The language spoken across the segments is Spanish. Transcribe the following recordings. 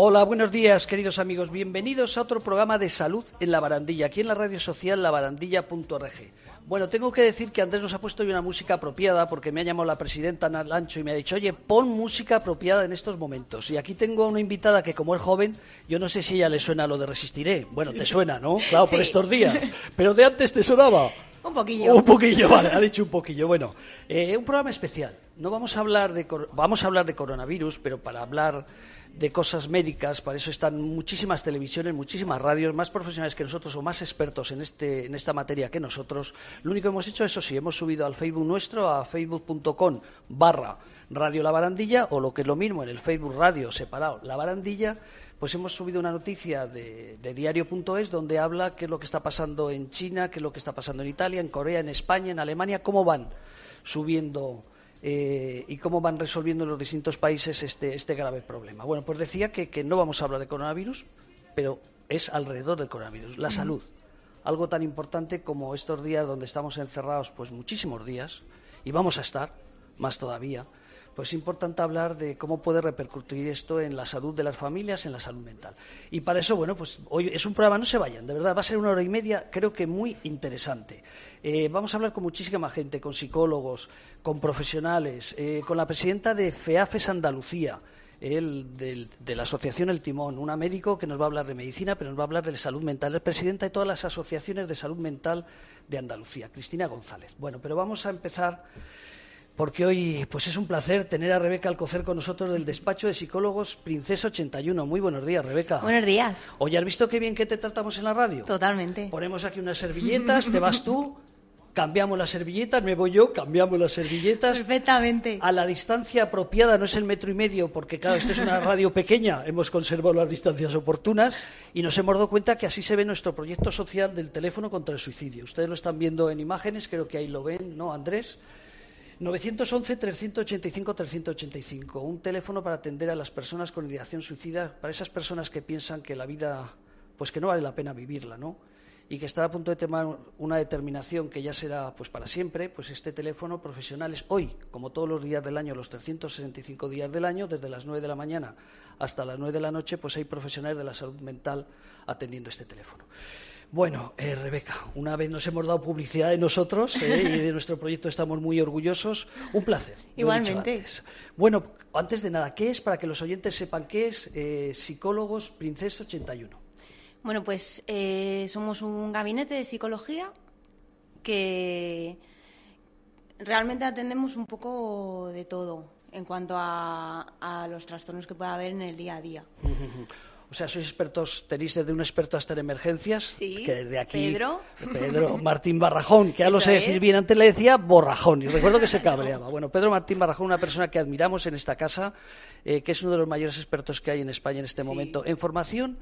Hola, buenos días, queridos amigos. Bienvenidos a otro programa de salud en la barandilla, aquí en la radio social labarandilla.org. Bueno, tengo que decir que Andrés nos ha puesto hoy una música apropiada porque me ha llamado la presidenta Lancho y me ha dicho, oye, pon música apropiada en estos momentos. Y aquí tengo a una invitada que, como es joven, yo no sé si ella le suena lo de Resistiré. Bueno, te suena, ¿no? Claro, por estos días. Pero de antes te sonaba. Un poquillo. Un poquillo, vale, ha dicho un poquillo. Bueno, eh, un programa especial. No vamos a hablar de vamos a hablar de coronavirus, pero para hablar de cosas médicas, para eso están muchísimas televisiones, muchísimas radios, más profesionales que nosotros o más expertos en, este, en esta materia que nosotros. Lo único que hemos hecho, eso sí, hemos subido al Facebook nuestro, a facebook.com barra Radio La Barandilla, o lo que es lo mismo, en el Facebook Radio separado La Barandilla, pues hemos subido una noticia de, de diario.es donde habla qué es lo que está pasando en China, qué es lo que está pasando en Italia, en Corea, en España, en Alemania, cómo van subiendo eh, y cómo van resolviendo en los distintos países este, este grave problema. Bueno, pues decía que, que, no vamos a hablar de coronavirus, pero es alrededor del coronavirus, la salud. Algo tan importante como estos días donde estamos encerrados, pues muchísimos días, y vamos a estar más todavía, pues es importante hablar de cómo puede repercutir esto en la salud de las familias, en la salud mental. Y para eso, bueno, pues hoy es un programa, no se vayan, de verdad, va a ser una hora y media, creo que muy interesante. Eh, vamos a hablar con muchísima gente, con psicólogos, con profesionales, eh, con la presidenta de FEAFES Andalucía, de la Asociación El Timón, una médico que nos va a hablar de medicina, pero nos va a hablar de salud mental. Es presidenta de todas las asociaciones de salud mental de Andalucía, Cristina González. Bueno, pero vamos a empezar porque hoy pues es un placer tener a Rebeca Alcocer con nosotros del despacho de psicólogos Princesa 81. Muy buenos días, Rebeca. Buenos días. Oye, ¿has visto qué bien que te tratamos en la radio? Totalmente. Ponemos aquí unas servilletas, te vas tú, cambiamos las servilletas, me voy yo, cambiamos las servilletas. Perfectamente. A la distancia apropiada, no es el metro y medio, porque claro, esto es una radio pequeña, hemos conservado las distancias oportunas y nos hemos dado cuenta que así se ve nuestro proyecto social del teléfono contra el suicidio. Ustedes lo están viendo en imágenes, creo que ahí lo ven, ¿no, Andrés? 911-385-385, un teléfono para atender a las personas con ideación suicida, para esas personas que piensan que la vida, pues que no vale la pena vivirla, ¿no? Y que está a punto de tomar una determinación que ya será pues para siempre, pues este teléfono profesional es hoy, como todos los días del año, los 365 días del año, desde las 9 de la mañana hasta las 9 de la noche, pues hay profesionales de la salud mental atendiendo este teléfono. Bueno, eh, Rebeca, una vez nos hemos dado publicidad de nosotros eh, y de nuestro proyecto estamos muy orgullosos. Un placer. Igualmente. Bueno, antes de nada, ¿qué es? Para que los oyentes sepan qué es eh, Psicólogos Princesa 81. Bueno, pues eh, somos un gabinete de psicología que realmente atendemos un poco de todo en cuanto a, los trastornos que pueda haber en el día a día. O sea, sois expertos, tenéis desde un experto hasta en emergencias, sí, que desde aquí Pedro, Pedro Martín Barrajón, que ya lo sé decir bien, antes le decía Borrajón, y recuerdo que se cabreaba. Bueno, Pedro Martín Barrajón, una persona que admiramos en esta casa, eh, que es uno de los mayores expertos que hay en España en este momento en formación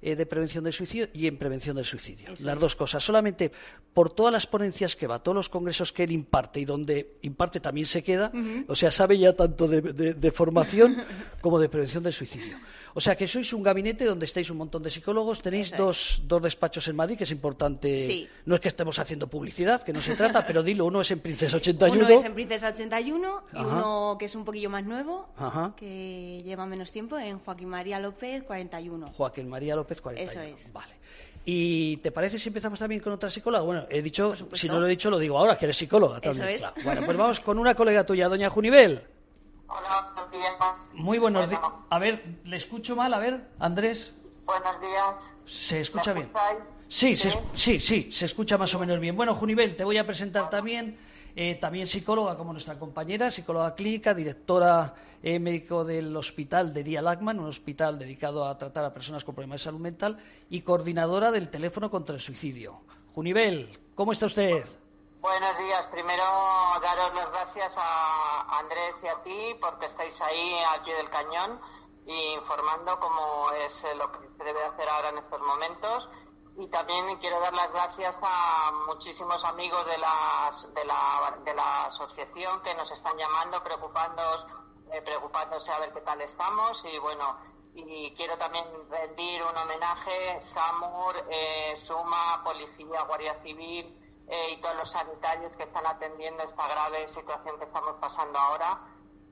eh, de prevención del suicidio y en prevención del suicidio. las dos cosas. Solamente por todas las ponencias que va, todos los congresos que él imparte y donde imparte también se queda, o sea, sabe ya tanto de, formación como de prevención del suicidio. O sea, que sois un gabinete donde estáis un montón de psicólogos, tenéis dos, dos, despachos en Madrid, que es importante. No es que estemos haciendo publicidad, que no se trata, pero dilo, uno es en Princesa 81. Uno es en Princesa 81 y uno que es un poquillo más nuevo, que lleva menos tiempo, en Joaquín María López 41. Joaquín María López eso es. Vale. ¿Y te parece si empezamos también con otra psicóloga? Bueno, he dicho, si no lo he dicho, lo digo ahora, que eres psicóloga también. Eso es. Bueno, pues vamos con una colega tuya, doña Junivel. Hola, buenos días. Muy buenos días. A ver, ¿le escucho mal? A ver, Andrés. Buenos días. ¿Se escucha bien? Sí, sí, sí, sí, se escucha más o menos bien. Bueno, Junivel, te voy a presentar también, eh, también psicóloga como nuestra compañera, psicóloga clínica, directora eh, médico del hospital de Día un hospital dedicado a tratar a personas con problemas de salud mental, y coordinadora del teléfono contra el suicidio. Junivel, ¿cómo está usted? Buenos días. Primero, daros las gracias a Andrés y a ti porque estáis ahí pie del cañón informando cómo es lo que se debe hacer ahora en estos momentos. Y también quiero dar las gracias a muchísimos amigos de, las, de, la, de la asociación que nos están llamando, preocupándonos eh, preocupándose a ver qué tal estamos y bueno, y quiero también rendir un homenaje, SAMUR, eh, SUMA, Policía, Guardia Civil eh, y todos los sanitarios que están atendiendo esta grave situación que estamos pasando ahora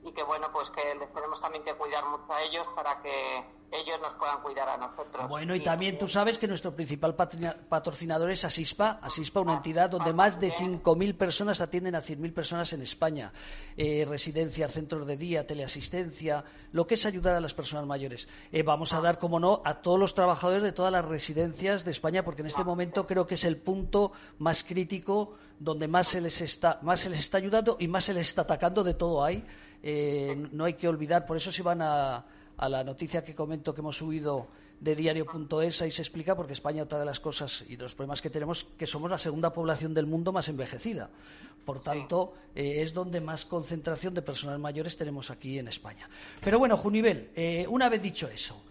y que bueno, pues que les tenemos también que cuidar mucho a ellos para que ellos nos puedan cuidar a nosotros. Bueno, y, también tú sabes que nuestro principal patrocinador es Asispa, Asispa, una entidad donde más de 5.000 personas atienden a 100.000 personas en España. Eh, residencias, centros de día, teleasistencia, lo que es ayudar a las personas mayores. Eh, vamos a dar, como no, a todos los trabajadores de todas las residencias de España, porque en este momento creo que es el punto más crítico donde más se les está, más se les está ayudando y más se les está atacando de todo hay. Eh, no hay que olvidar, por eso si van a, la noticia que comento que hemos subido de diario.es, ahí se explica porque España, otra de las cosas y de los problemas que tenemos, que somos la segunda población del mundo más envejecida. Por tanto, eh, es donde más concentración de personas mayores tenemos aquí en España. Pero bueno, Junivel, eh, una vez dicho eso,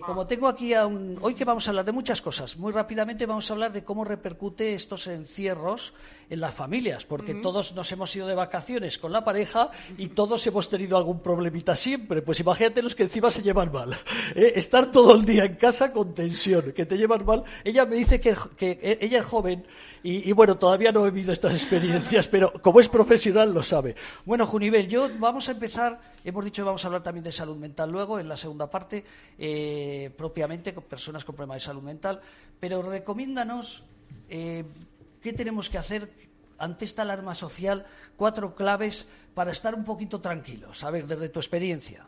como tengo aquí a un... Hoy que vamos a hablar de muchas cosas, muy rápidamente vamos a hablar de cómo repercute estos encierros en las familias, porque todos nos hemos ido de vacaciones con la pareja y todos hemos tenido algún problemita siempre. Pues imagínate los que encima se llevan mal. ¿eh? Estar todo el día en casa con tensión, que te llevan mal. Ella me dice que, que ella es joven y, bueno, todavía no he vivido estas experiencias, pero como es profesional lo sabe. Bueno, Junivel, yo vamos a empezar, hemos dicho que vamos a hablar también de salud mental luego, en la segunda parte, eh, propiamente con personas con problemas de salud mental, pero recomiéndanos eh, qué tenemos que hacer ante esta alarma social, cuatro claves para estar un poquito tranquilos. A ver, desde tu experiencia.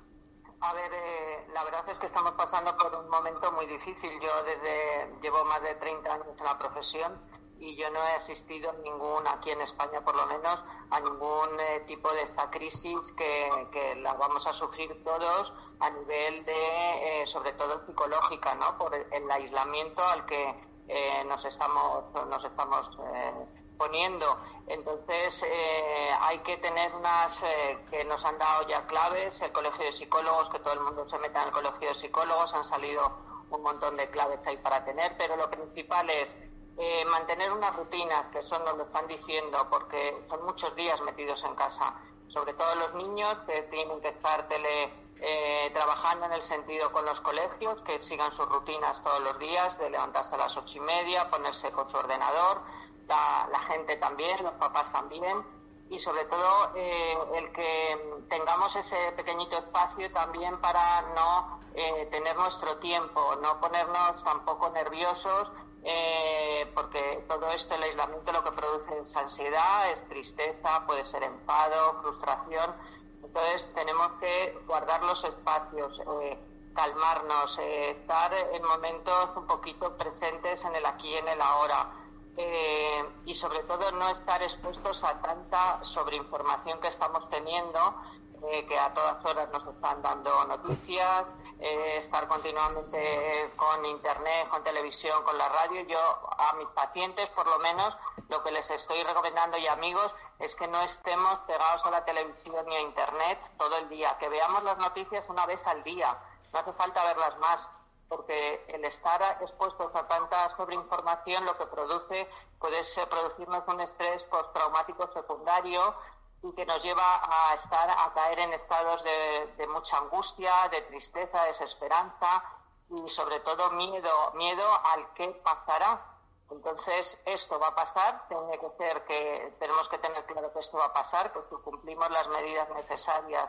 A ver, eh, la verdad es que estamos pasando por un momento muy difícil. Yo desde llevo más de 30 años en la profesión y yo no he asistido ningún, aquí en España por lo menos, a ningún eh, tipo de esta crisis que, que, la vamos a sufrir todos a nivel de, eh, sobre todo psicológica, ¿no? Por el, aislamiento al que eh, nos estamos, nos estamos poniendo. Entonces, hay que tener unas que nos han dado ya claves, el Colegio de Psicólogos, que todo el mundo se meta en el Colegio de Psicólogos, han salido un montón de claves ahí para tener, pero lo principal es eh, mantener unas rutinas, que eso nos lo están diciendo, porque son muchos días metidos en casa, sobre todo los niños que tienen que estar tele, eh, trabajando en el sentido con los colegios, que sigan sus rutinas todos los días, de levantarse a las ocho y media, ponerse con su ordenador, la, gente también, los papás también, y sobre todo eh, el que tengamos ese pequeñito espacio también para no tener nuestro tiempo, no ponernos tampoco nerviosos eh, porque todo esto, el aislamiento, lo que produce es ansiedad, es tristeza, puede ser enfado, frustración. Entonces tenemos que guardar los espacios, eh, calmarnos, eh, estar en momentos un poquito presentes en el aquí y en el ahora. y sobre todo no estar expuestos a tanta sobreinformación que estamos teniendo, que a todas horas nos están dando noticias, eh, estar continuamente con internet, con televisión, con la radio. Yo a mis pacientes, por lo menos, lo que les estoy recomendando y amigos es que no estemos pegados a la televisión ni a internet todo el día, que veamos las noticias una vez al día. No hace falta verlas más, porque el estar expuestos a tanta sobreinformación lo que produce puede ser producirnos un estrés postraumático secundario y que nos lleva a estar a caer en estados de, mucha angustia, de tristeza, desesperanza y sobre todo miedo, miedo al que pasará. Entonces, esto va a pasar, tiene que ser que tenemos que tener claro que esto va a pasar, que si cumplimos las medidas necesarias,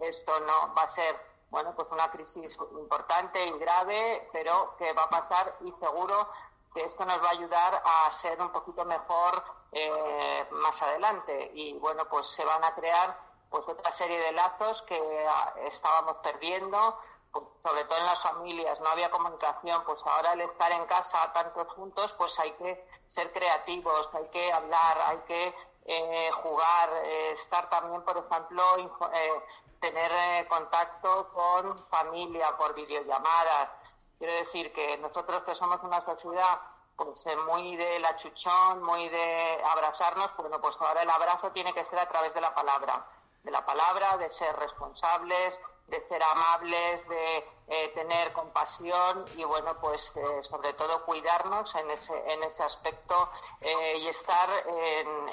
esto no va a ser, bueno, pues una crisis importante y grave, pero que va a pasar y seguro que esto nos va a ayudar a ser un poquito mejor eh, más adelante. Y bueno, pues se van a crear pues otra serie de lazos que ah, estábamos perdiendo, pues, sobre todo en las familias, no había comunicación, pues ahora el estar en casa tantos juntos, pues hay que ser creativos, hay que hablar, hay que eh, jugar, eh, estar también, por ejemplo, tener contacto con familia por videollamadas, Quiero decir que nosotros que somos una sociedad pues eh, muy de achuchón, muy de abrazarnos, bueno, pues ahora el abrazo tiene que ser a través de la palabra, de la palabra, de ser responsables, de ser amables, de eh, tener compasión y bueno, pues eh, sobre todo cuidarnos en ese, en ese aspecto y estar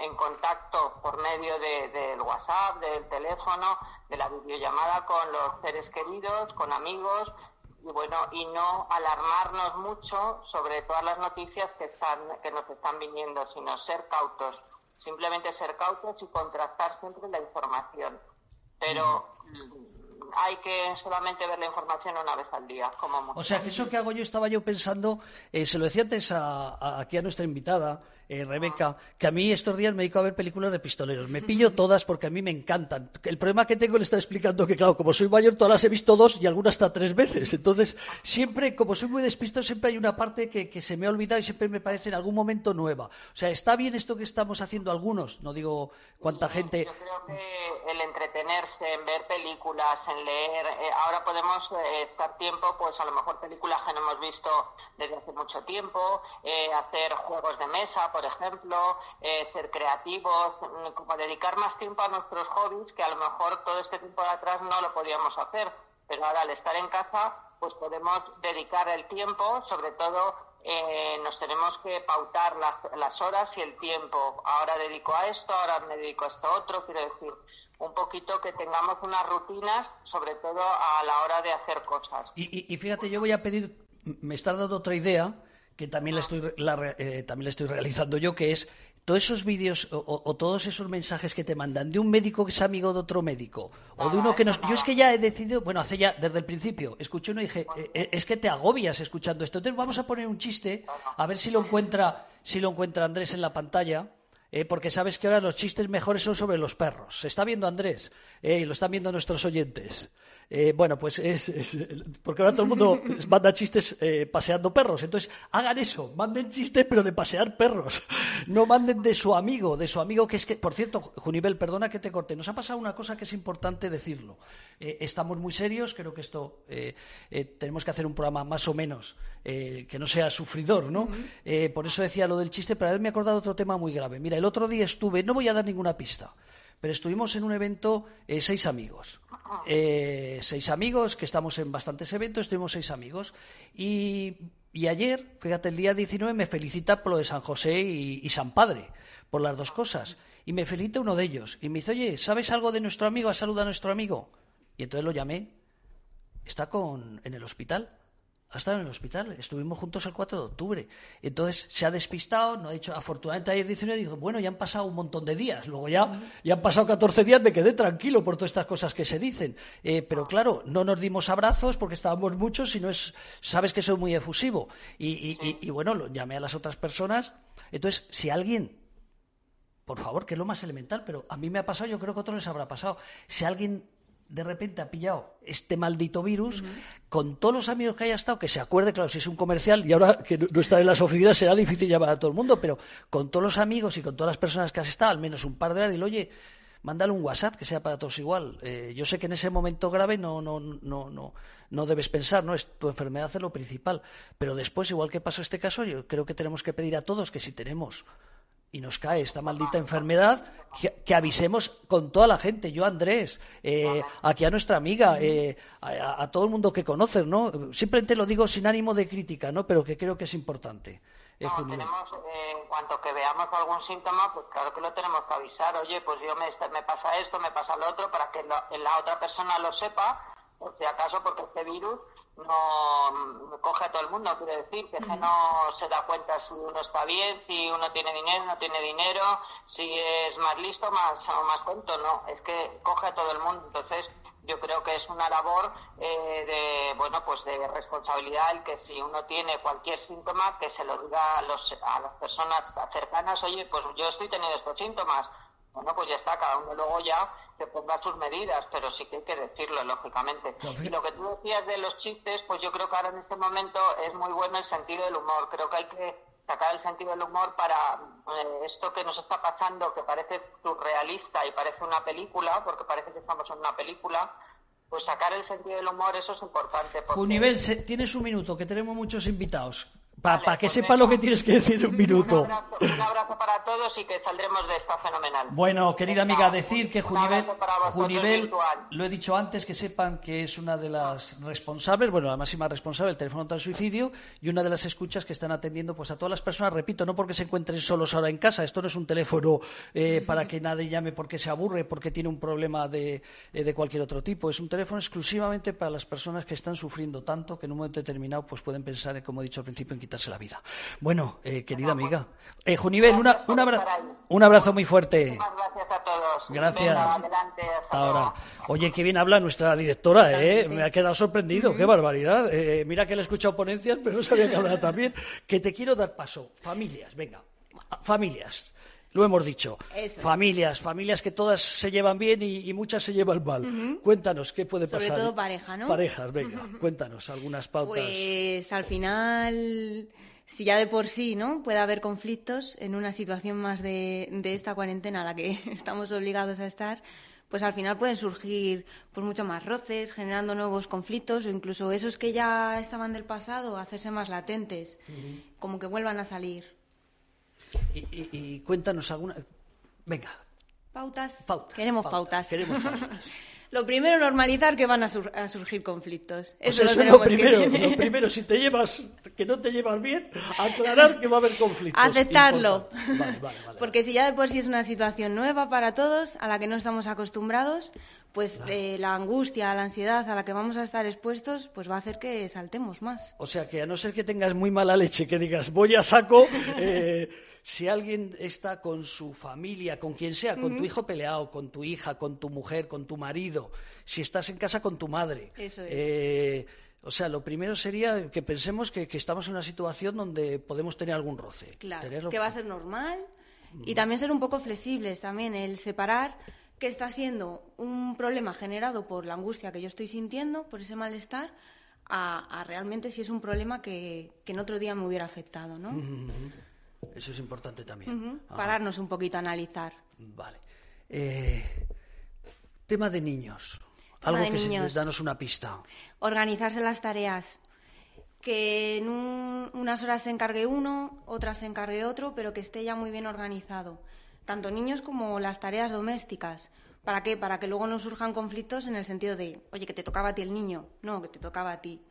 en, contacto por medio del WhatsApp, del teléfono, de la videollamada con los seres queridos, con amigos, y bueno y no alarmarnos mucho sobre todas las noticias que están que nos están viniendo sino ser cautos simplemente ser cautos y contrastar siempre la información pero hay que solamente ver la información una vez al día. Como o sea, que eso que hago yo estaba yo pensando, eh, se lo decía antes aquí a nuestra invitada, eh, Rebeca, que a mí estos días me dedico a ver películas de pistoleros. Me pillo todas porque a mí me encantan. El problema que tengo le está explicando que, claro, como soy mayor, todas las he visto dos y algunas hasta tres veces. Entonces, siempre, como soy muy despistado, siempre hay una parte que, se me ha olvidado y siempre me parece en algún momento nueva. O sea, está bien esto que estamos haciendo algunos, no digo cuánta gente. Yo creo que el entretenerse, en ver películas, en leer, eh, ahora podemos eh, estar tiempo, pues a lo mejor películas que no hemos visto desde hace mucho tiempo, hacer juegos de mesa, por ejemplo, eh, ser creativos, mm, como dedicar más tiempo a nuestros hobbies que a lo mejor todo este tiempo de atrás no lo podíamos hacer. Pero ahora al estar en casa, pues podemos dedicar el tiempo, sobre todo eh, nos tenemos que pautar las, las horas y el tiempo. Ahora dedico a esto, ahora me dedico a esto otro, quiero decir, un poquito que tengamos unas rutinas, sobre todo a la hora de hacer cosas. Y, y fíjate, yo voy a pedir, me está dando otra idea que también la estoy, eh, también estoy realizando yo, que es todos esos vídeos o, todos esos mensajes que te mandan de un médico que es amigo de otro médico o de uno que nos... Yo es que ya he decidido, bueno, hace ya desde el principio, escuché uno y dije, eh, eh, es que te agobias escuchando esto. Entonces vamos a poner un chiste, a ver si lo encuentra, si lo encuentra Andrés en la pantalla. porque sabes que ahora los chistes mejores son sobre los perros. Se está viendo Andrés y lo están viendo nuestros oyentes. Eh, bueno, pues es, porque ahora todo el mundo manda chistes eh, paseando perros. Entonces, hagan eso, manden chistes, pero de pasear perros. No manden de su amigo, de su amigo que es que, por cierto, Junivel, perdona que te corte. Nos ha pasado una cosa que es importante decirlo. Eh, estamos muy serios, creo que esto tenemos que hacer un programa más o menos que no sea sufridor, ¿no? por eso decía lo del chiste, pero haberme acordado otro tema muy grave. Mira, el otro día estuve, no voy a dar ninguna pista pero estuvimos en un evento eh, seis amigos. Eh, seis amigos, que estamos en bastantes eventos, estuvimos seis amigos. Y, ayer, fíjate, el día 19 me felicita por lo de San José y, San Padre, por las dos cosas. Y me felicita uno de ellos. Y me dice, oye, ¿sabes algo de nuestro amigo? Saluda a nuestro amigo. Y entonces lo llamé. Está con, en el hospital ha estado en el hospital. Estuvimos juntos el 4 de octubre. Entonces se ha despistado, no ha dicho, afortunadamente ayer 19 dijo, bueno, ya han pasado un montón de días. Luego ya, ya han pasado 14 días, me quedé tranquilo por todas estas cosas que se dicen. Eh, pero claro, no nos dimos abrazos porque estábamos muchos, sino es, sabes que soy muy efusivo. Y, y bueno, lo llamé a las otras personas. Entonces, si alguien por favor, que es lo más elemental, pero a mí me ha pasado, yo creo que a otros les habrá pasado. Si alguien de repente ha pillado este maldito virus, con todos los amigos que haya estado, que se acuerde, claro, si es un comercial y ahora que no está en las oficinas será difícil llamar a todo el mundo, pero con todos los amigos y con todas las personas que has estado, al menos un par de horas, dile, oye, mándale un WhatsApp que sea para todos igual. Eh, yo sé que en ese momento grave no, no, no, no, no debes pensar, no es tu enfermedad es lo principal, pero después, igual que pasó este caso, yo creo que tenemos que pedir a todos que si tenemos y nos cae esta maldita enfermedad, que, avisemos con toda la gente, yo Andrés, eh, aquí a nuestra amiga, eh, a, todo el mundo que conoces, ¿no? Simplemente lo digo sin ánimo de crítica, ¿no? Pero que creo que es importante. No, tenemos, en cuanto que veamos algún síntoma, pues claro que lo tenemos que avisar. Oye, pues yo me, me pasa esto, me pasa lo otro, para que la, la otra persona lo sepa, por si acaso, porque este virus no coge a todo el mundo, quiere decir, que no se da cuenta si uno está bien, si uno tiene dinero, no tiene dinero, si es más listo más, o más tonto, no, es que coge a todo el mundo. Entonces, yo creo que es una labor eh, de, bueno, pues de responsabilidad el que si uno tiene cualquier síntoma, que se lo diga a, los, a las personas cercanas, oye, pues yo estoy teniendo estos síntomas, bueno, pues ya está, cada uno luego ya se ponga sus medidas, pero sí que hay que decirlo, lógicamente. Y lo que tú decías de los chistes, pues yo creo que ahora en este momento es muy bueno el sentido del humor. Creo que hay que sacar el sentido del humor para eh, esto que nos está pasando, que parece surrealista y parece una película, porque parece que estamos en una película, pues sacar el sentido del humor, eso es importante. Junivel, tienes un minuto, que tenemos muchos invitados. Para que pues sepa lo que tienes que decir un minuto. Un abrazo, para todos y que saldremos de esta fenomenal. Bueno, querida amiga, decir que Junivel, lo he dicho antes, que sepan que es una de las responsables, bueno, la máxima responsable del teléfono contra el suicidio y una de las escuchas que están atendiendo pues a todas las personas, repito, no porque se encuentren solos ahora en casa, esto no es un teléfono eh, para que nadie llame porque se aburre, porque tiene un problema de, eh, de cualquier otro tipo, es un teléfono exclusivamente para las personas que están sufriendo tanto que en un momento determinado pues pueden pensar, como he dicho al principio, en quitarse la vida. Bueno, eh, querida amiga. Eh, Junivel, una, un, un abrazo muy fuerte. Muchas gracias a todos. Gracias. adelante, hasta ahora. Oye, qué bien habla nuestra directora, ¿eh? Me ha quedado sorprendido, qué barbaridad. Eh, mira que le he escuchado ponencias, pero no sabía que hablaba también. Que te quiero dar paso. Familias, venga. Familias. Lo hemos dicho. familias, familias que todas se llevan bien y, muchas se llevan mal. Cuéntanos, ¿qué puede pasar? Sobre todo pareja, ¿no? Parejas, venga, cuéntanos algunas pautas. Pues al final, si ya de por sí, ¿no? Puede haber conflictos en una situación más de, esta cuarentena a la que estamos obligados a estar, pues al final pueden surgir pues mucho más roces, generando nuevos conflictos o incluso esos que ya estaban del pasado, hacerse más latentes, como que vuelvan a salir. Y, cuéntanos alguna. Venga. Pautas. Queremos pautas. Lo primero, normalizar que van a, surgir conflictos. Eso, es lo primero. Lo primero, si te llevas, que no te llevas bien, aclarar que va a haber conflictos. Aceptarlo. Porque si ya de por sí es una situación nueva para todos, a la que no estamos acostumbrados, pues eh, la angustia, la ansiedad a la que vamos a estar expuestos, pues va a hacer que saltemos más. O sea que a no ser que tengas muy mala leche, que digas voy a saco, eh, si alguien está con su familia, con quien sea, con tu hijo peleado, con tu hija, con tu mujer, con tu marido, si estás en casa con tu madre. Eso es. Eh, o sea, lo primero sería que pensemos que, estamos en una situación donde podemos tener algún roce. Claro, que va a ser normal y también ser un poco flexibles también, el separar que está siendo un problema generado por la angustia que yo estoy sintiendo, por ese malestar, a, realmente si es un problema que, en otro día me hubiera afectado, ¿no? Eso es importante también. Pararnos un poquito a analizar. Vale. Eh, tema de niños. Algo que niños. danos una pista. Organizarse las tareas. Que en unas horas se encargue uno, otras se encargue otro, pero que esté ya muy bien organizado tanto niños como las tareas domésticas. ¿Para qué? Para que luego no surjan conflictos en el sentido de, oye, que te tocaba a ti el niño. No, que te tocaba a ti.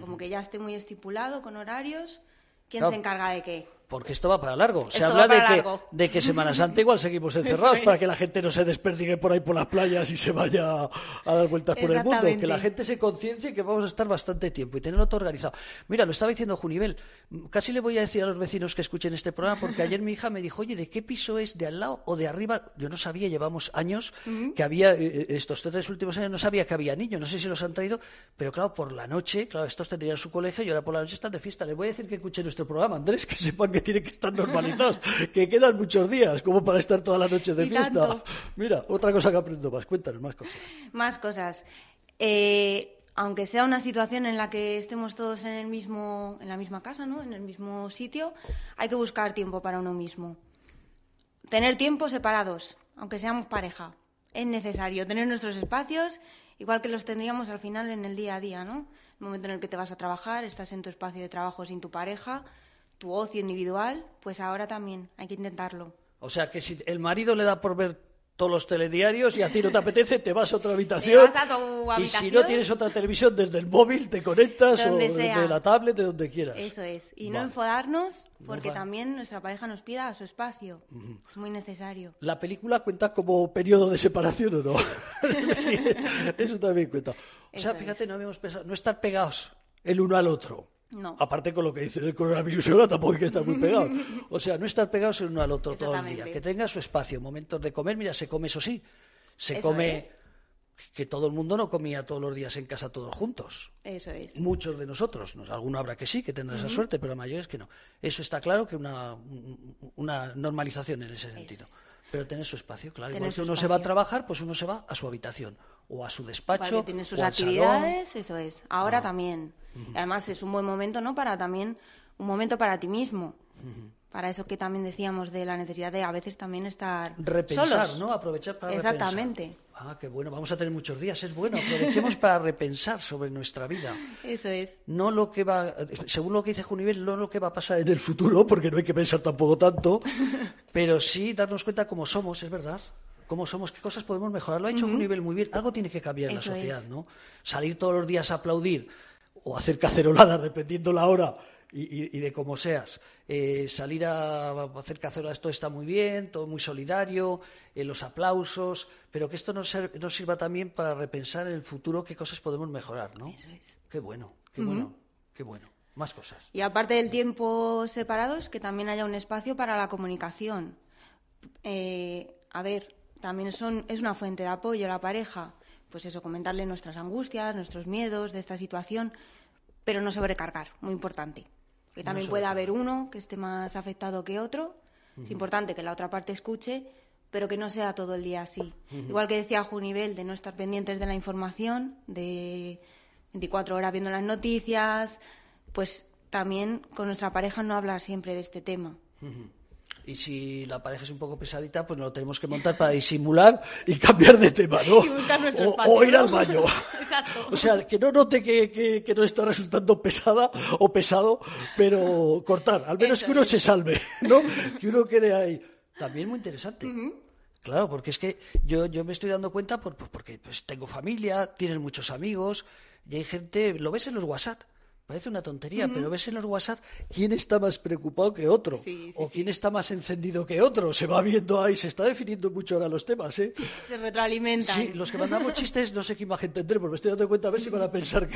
como que ya esté muy estipulado con horarios. ¿Quién se encarga de qué? Porque esto va para largo. se habla de que, de que, Semana Santa igual seguimos encerrados para que la gente no se desperdigue por ahí por las playas y se vaya a dar vueltas por el mundo. Que la gente se conciencie que vamos a estar bastante tiempo y tenerlo todo organizado. Mira, lo estaba diciendo Junivel. Casi le voy a decir a los vecinos que escuchen este programa porque ayer mi hija me dijo, oye, ¿de qué piso es? ¿De al lado o de arriba? Yo no sabía, llevamos años que había, eh, eh, estos tres últimos años no sabía que había niños. No sé si los han traído, pero claro, por la noche, claro, estos tendrían su colegio y ahora por la noche están de fiesta. Les voy a decir que escuchen nuestro programa, Andrés, que sepan que tiene que estar normal que quedan muchos días como para estar toda la noche de fiesta. Mira, otra cosa que aprendo más, cuéntanos más cosas. Más cosas. Eh, aunque sea una situación en la que estemos todos en el mismo, en la misma casa, ¿no? En el mismo sitio, hay que buscar tiempo para uno mismo. Tener tiempos separados, aunque seamos pareja. Es necesario tener nuestros espacios, igual que los tendríamos al final en el día a día, ¿no? El momento en el que te vas a trabajar, estás en tu espacio de trabajo sin tu pareja, tu ocio individual, pues ahora también hay que intentarlo. O sea que si el marido le da por ver todos los telediarios y a ti no te apetece, te vas a otra habitación. Y si no tienes otra televisión desde el móvil, te conectas o desde la tablet, de donde quieras. Eso es. Y no enfadarnos porque también nuestra pareja nos pida su espacio. Es muy necesario. ¿La película cuenta como periodo de separación o no? eso también cuenta. O sea, fíjate, no habíamos pensado, no estar pegados el uno al otro. No. Aparte con lo que dice del coronavirus ahora tampoco hay que estar muy pegado. O sea, no estar pegados el uno al otro todo el día. Que tenga su espacio, momentos de comer. Mira, se come eso sí. Se come que todo el mundo no comía todos los días en casa todos juntos. Eso es. Muchos de nosotros. Alguno habrá que sí, que tendrá esa suerte, pero la mayoría es que no. Eso está claro que una, una normalización en ese sentido. Pero tener su espacio, claro. Igual que uno se va a trabajar, pues uno se va a su habitación o a su despacho. tiene sus actividades, eso es. Ahora ah. también. Además es un buen momento, ¿no? Para también un momento para ti mismo. Para eso que también decíamos de la necesidad de a veces también estar repensar, ¿no? Aprovechar para Exactamente. Ah, qué bueno. Vamos a tener muchos días. Es bueno. Aprovechemos para repensar sobre nuestra vida. Eso es. No lo que va, según lo que dice Junivel, no lo que va a pasar en el futuro, porque no hay que pensar tampoco tanto, pero sí darnos cuenta cómo somos, es verdad cómo somos, qué cosas podemos mejorar. Lo ha hecho Junivel muy bien. Algo tiene que cambiar en la sociedad, ¿no? Salir todos los días a aplaudir o hacer caceroladas, dependiendo la hora y, de cómo seas. Eh, salir a hacer caceroladas, todo está muy bien, todo muy solidario, eh, los aplausos, pero que esto nos, sirva también para repensar en el futuro qué cosas podemos mejorar, ¿no? Eso es. Qué bueno, qué bueno, qué bueno. Más cosas. Y aparte del tiempo separados, que también haya un espacio para la comunicación. Eh, a ver, también son, es una fuente de apoyo la pareja. Pues eso, comentarle nuestras angustias, nuestros miedos de esta situación, pero no sobrecargar, muy importante. Que también puede haber uno que esté más afectado que otro. Es importante que la otra parte escuche, pero que no sea todo el día así. Igual que decía Junivel, de no estar pendientes de la información, de 24 horas viendo las noticias, pues también con nuestra pareja no hablar siempre de este tema. Y si la pareja es un poco pesadita, pues nos lo tenemos que montar para disimular y cambiar de tema, ¿no? o, ir al baño. Exacto. O sea, que no note que, que, no está resultando pesada o pesado, pero cortar. Al menos que uno se salve, ¿no? Que uno quede ahí. También muy interesante. Claro, porque es que yo, yo me estoy dando cuenta por, porque pues, tengo familia, tienes muchos amigos y hay gente, lo ves en los WhatsApp, Parece una tontería, pero ves en los WhatsApp quién está más preocupado que otro o quién está más encendido que otro. Se va viendo ahí, se está definiendo mucho ahora los temas, ¿eh? Se retroalimentan. Sí, los que mandamos chistes no sé qué imagen tendremos. Me estoy dando cuenta a ver si van a pensar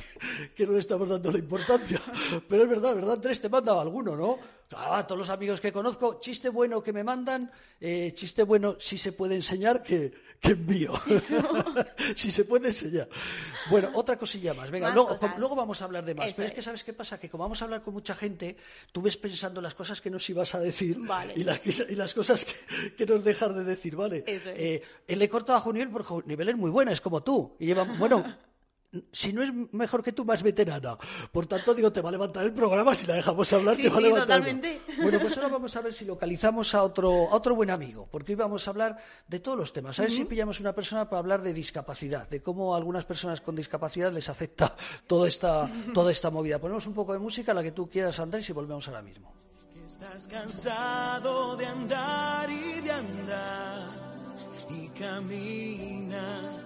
que, no le estamos dando la importancia. Pero es verdad, ¿verdad? Andrés te manda alguno, ¿no? Ah, todos los amigos que conozco, chiste bueno que me mandan, eh, chiste bueno si se puede enseñar que, que envío. si se puede enseñar. Bueno, otra cosilla más. Venga, luego, luego, vamos a hablar de más. Pero es que, ¿sabes qué pasa? Que como vamos a hablar con mucha gente, tú ves pensando las cosas que nos ibas a decir y, las, y las cosas que, nos dejas de decir, ¿vale? Eso es. Eh, le corto a Juniel porque nivel es muy buena, es como tú. Y lleva, bueno, si no es mejor que tú, más veterana. Por tanto, digo, te va a levantar el programa si la dejamos hablar. te va a levantar totalmente. Bueno, pues ahora vamos a ver si localizamos a otro, a otro buen amigo, porque hoy vamos a hablar de todos los temas. A ver si pillamos una persona para hablar de discapacidad, de cómo a algunas personas con discapacidad les afecta toda esta, toda esta movida. Ponemos un poco de música, la que tú quieras, Andrés, y volvemos ahora mismo. Estás cansado de andar y de andar y caminar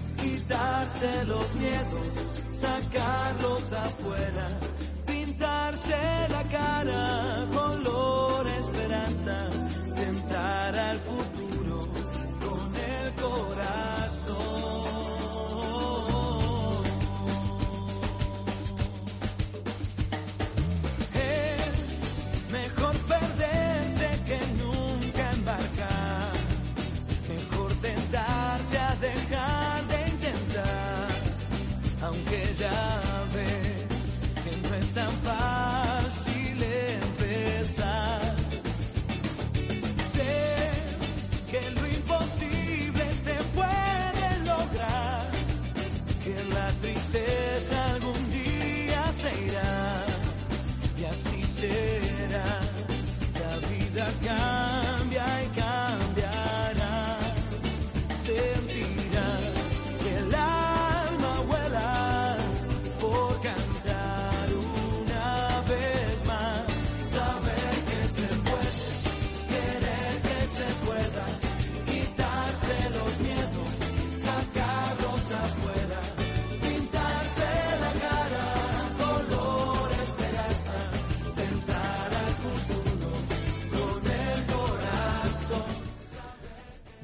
quitarse los miedos, sacarlos afuera, pintarse la cara, color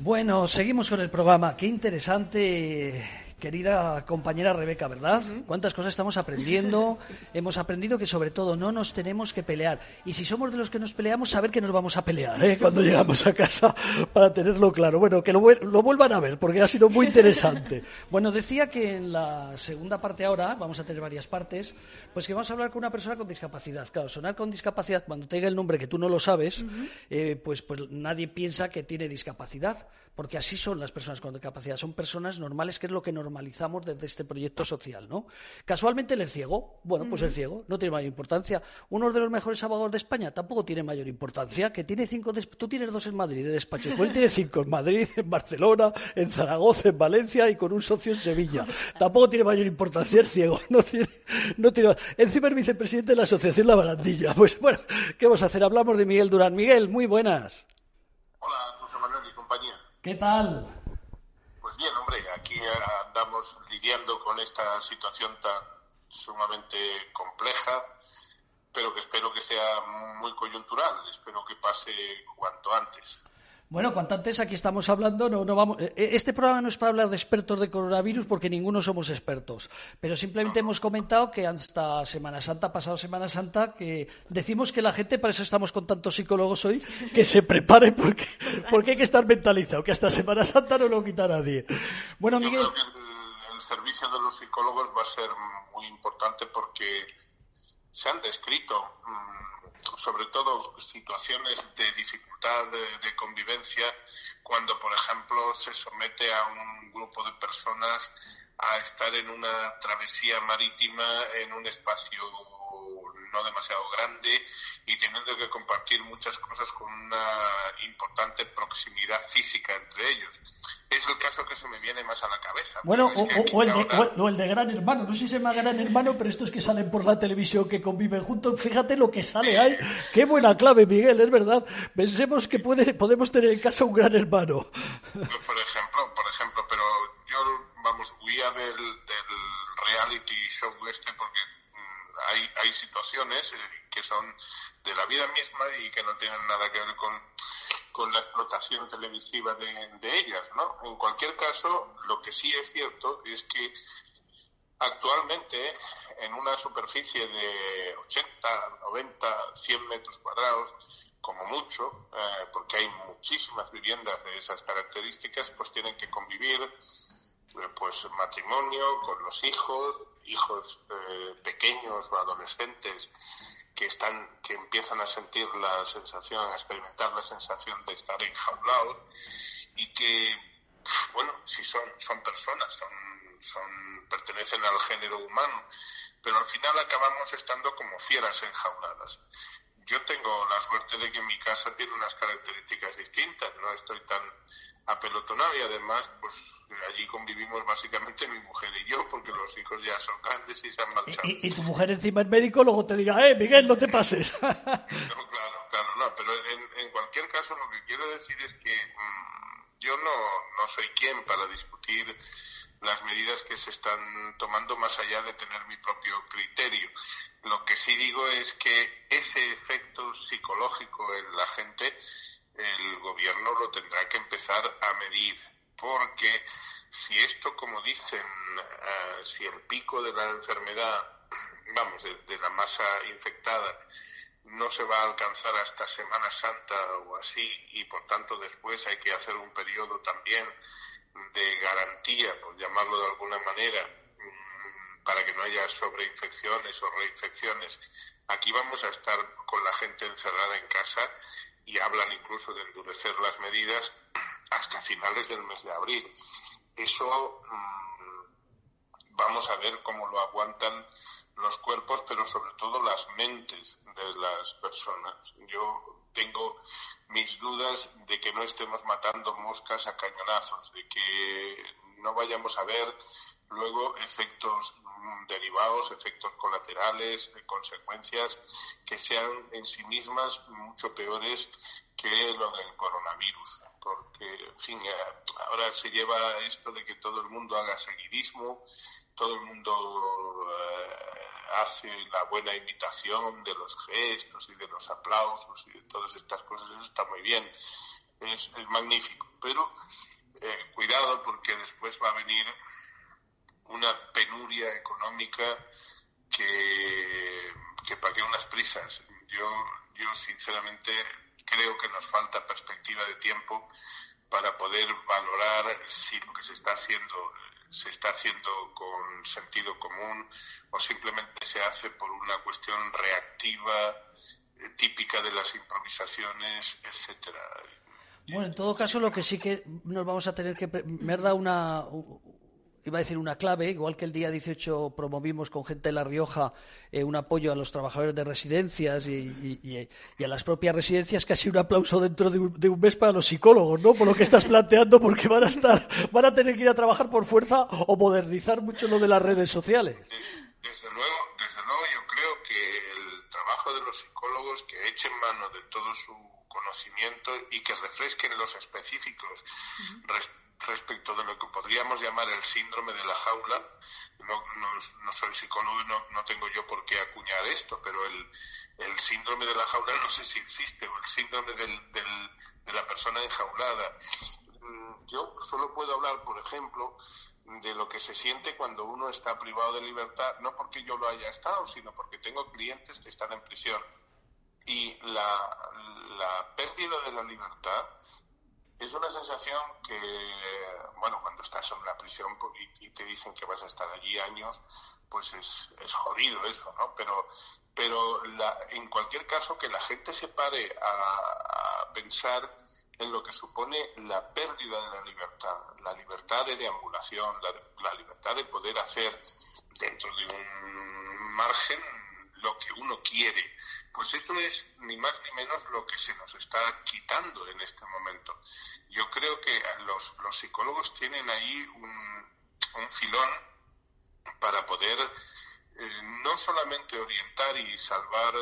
Bueno, seguimos con el programa. Qué interesante Querida compañera Rebeca, ¿verdad? ¿Cuántas cosas estamos aprendiendo? Hemos aprendido que sobre todo no nos tenemos que pelear. Y si somos de los que nos peleamos, saber que nos vamos a pelear ¿eh? cuando llegamos a casa para tenerlo claro. Bueno, que lo, vuelvan a ver porque ha sido muy interesante. bueno, decía que en la segunda parte ahora, vamos a tener varias partes, pues que vamos a hablar con una persona con discapacidad. Claro, sonar con discapacidad, cuando te diga el nombre que tú no lo sabes, eh, pues, pues nadie piensa que tiene discapacidad, porque así son las personas con discapacidad. Son personas normales, que es lo que normalizamos desde este proyecto social, ¿no? Casualmente el ciego, bueno, pues el ciego, no tiene mayor importancia. Uno de los mejores abogados de España tampoco tiene mayor importancia, que tiene cinco, tú tienes dos en Madrid de despacho, él tiene cinco en Madrid, en Barcelona, en Zaragoza, en Valencia y con un socio en Sevilla. Tampoco tiene mayor importancia el ciego, no tiene, no tiene, encima es vicepresidente de la Asociación La Barandilla. Pues bueno, ¿qué vamos a hacer? Hablamos de Miguel Durán. Miguel, muy buenas. Hola, José Manuel y compañía. ¿Qué tal? Pues bien, hombre, aquí andamos lidiando con esta situación tan sumamente compleja, pero que espero que sea muy coyuntural, espero que pase cuanto antes. Bueno, cuanto antes aquí estamos hablando, no, no vamos. Eh, eh, este programa no es para hablar de expertos de coronavirus porque ninguno somos expertos, pero simplemente hemos comentado que hasta Semana Santa, pasado Semana Santa, que decimos que la gente, para eso estamos con tantos psicólogos hoy, que se prepare porque, porque hay que estar mentalizado, que hasta Semana Santa no lo quita nadie. Bueno, Miguel. Yo creo que el, el servicio de los psicólogos va a ser muy importante porque se han descrito. Mmm, sobre todo situaciones de dificultad de, convivencia cuando, por ejemplo, se somete a un grupo de personas a estar en una travesía marítima en un espacio no demasiado grande y teniendo que compartir muchas cosas con una importante proximidad física entre ellos. Es el caso que se me viene más a la cabeza. Bueno, o, el de, el de, Gran Hermano, no sé si se llama Gran Hermano, pero estos que salen por la televisión, que conviven juntos, fíjate lo que sale ahí. Qué buena clave, Miguel, es verdad. Pensemos que puede, podemos tener en casa un Gran Hermano. Por ejemplo, por ejemplo, pero yo, vamos, huía del, del reality show este porque hay, hay situaciones eh, que son de la vida misma y que no tienen nada que ver con, con la explotación televisiva de, ellas, ¿no? En cualquier caso, lo que sí es cierto es que actualmente en una superficie de 80, 90, 100 metros cuadrados, como mucho, eh, porque hay muchísimas viviendas de esas características, pues tienen que convivir pues matrimonio con los hijos, hijos eh, pequeños o adolescentes que están que empiezan a sentir la sensación, a experimentar la sensación de estar enjaulados y que bueno, si son son personas, son son pertenecen al género humano, pero al final acabamos estando como fieras enjauladas. Yo tengo la suerte de que mi casa tiene unas características distintas, no estoy tan apelotonado y además pues allí convivimos básicamente mi mujer y yo porque los hijos ya son grandes y se han marchado. Y, tu mujer encima es médico luego te dirá, eh Miguel, no te pases. no, claro, claro, no, pero en, en, cualquier caso lo que quiero decir es que mmm, yo no, no soy quien para discutir las medidas que se están tomando más allá de tener mi propio criterio. Lo que sí digo es que ese efecto psicológico en la gente, el gobierno lo tendrá que empezar a medir, porque si esto, como dicen, uh, si el pico de la enfermedad, vamos, de, de la masa infectada, no se va a alcanzar hasta Semana Santa o así, y por tanto después hay que hacer un periodo también de garantía, por llamarlo de alguna manera, para que no haya sobreinfecciones o reinfecciones. Aquí vamos a estar con la gente encerrada en casa y hablan incluso de endurecer las medidas hasta finales del mes de abril. Eso mmm, vamos a ver cómo lo aguantan los cuerpos, pero sobre todo las mentes de las personas. Yo tengo mis dudas de que no estemos matando moscas a cañonazos, de que no vayamos a ver luego efectos derivados, efectos colaterales, consecuencias que sean en sí mismas mucho peores que lo del coronavirus. Porque, en fin, ahora se lleva esto de que todo el mundo haga seguidismo, todo el mundo eh, hace la buena imitación de los gestos y de los aplausos y de todas estas cosas, eso está muy bien, es, magnífico. Pero eh, cuidado porque después va a venir una penuria económica que, que pague unas prisas. Yo, yo sinceramente creo que nos falta perspectiva de tiempo para poder valorar si lo que se está haciendo se está haciendo con sentido común o simplemente se hace por una cuestión reactiva eh, típica de las improvisaciones, etcétera. Bueno, en todo caso, lo que sí que nos vamos a tener que. Me una, iba a decir una clave, igual que el día 18 promovimos con gente de La Rioja eh, un apoyo a los trabajadores de residencias y, a las propias residencias, casi un aplauso dentro de un, mes para los psicólogos, ¿no? Por lo que estás planteando, porque van a estar, van a tener que ir a trabajar por fuerza o modernizar mucho lo de las redes sociales. Desde luego, desde luego yo creo que el trabajo de los psicólogos que echen mano de todo su conocimiento y que refresquen los específicos respecto de lo que podríamos llamar el síndrome de la jaula. No, soy psicólogo y no, tengo yo por qué acuñar esto, pero el, síndrome de la jaula no sé si existe, o el síndrome del, del, de la persona enjaulada. Mm, yo solo puedo hablar, por ejemplo, de lo que se siente cuando uno está privado de libertad, no porque yo lo haya estado, sino porque tengo clientes que están en prisión. Y la pérdida de la libertad es una sensación que, bueno, cuando estás en una prisión y, te dicen que vas a estar allí años, pues es, es jodido eso, ¿no? Pero, pero en cualquier caso que la gente se pare a, pensar en lo que supone la pérdida de la libertad, la libertad de deambulación, la, la libertad de poder hacer dentro de un margen lo que uno quiere, pues eso es ni más ni menos lo que se nos está quitando en este momento. Yo creo que los, psicólogos tienen ahí un, filón para poder eh, no solamente orientar y salvar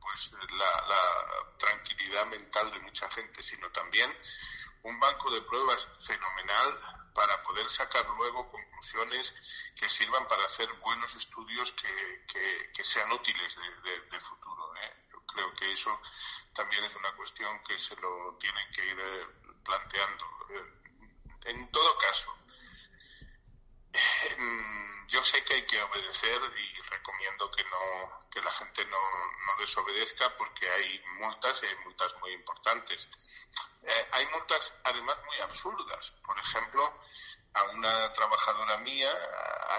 pues la, la, tranquilidad mental de mucha gente, sino también un banco de pruebas fenomenal para poder sacar luego conclusiones que sirvan para hacer buenos estudios que, que, sean útiles de, futuro. ¿eh? Yo creo que eso también es una cuestión que se lo tienen que ir eh, planteando. Eh, en todo caso, yo sé que hay que obedecer y recomiendo que no que la gente no, no desobedezca porque hay multas y hay multas muy importantes. Eh, hay multas además muy absurdas. Por ejemplo, a una trabajadora mía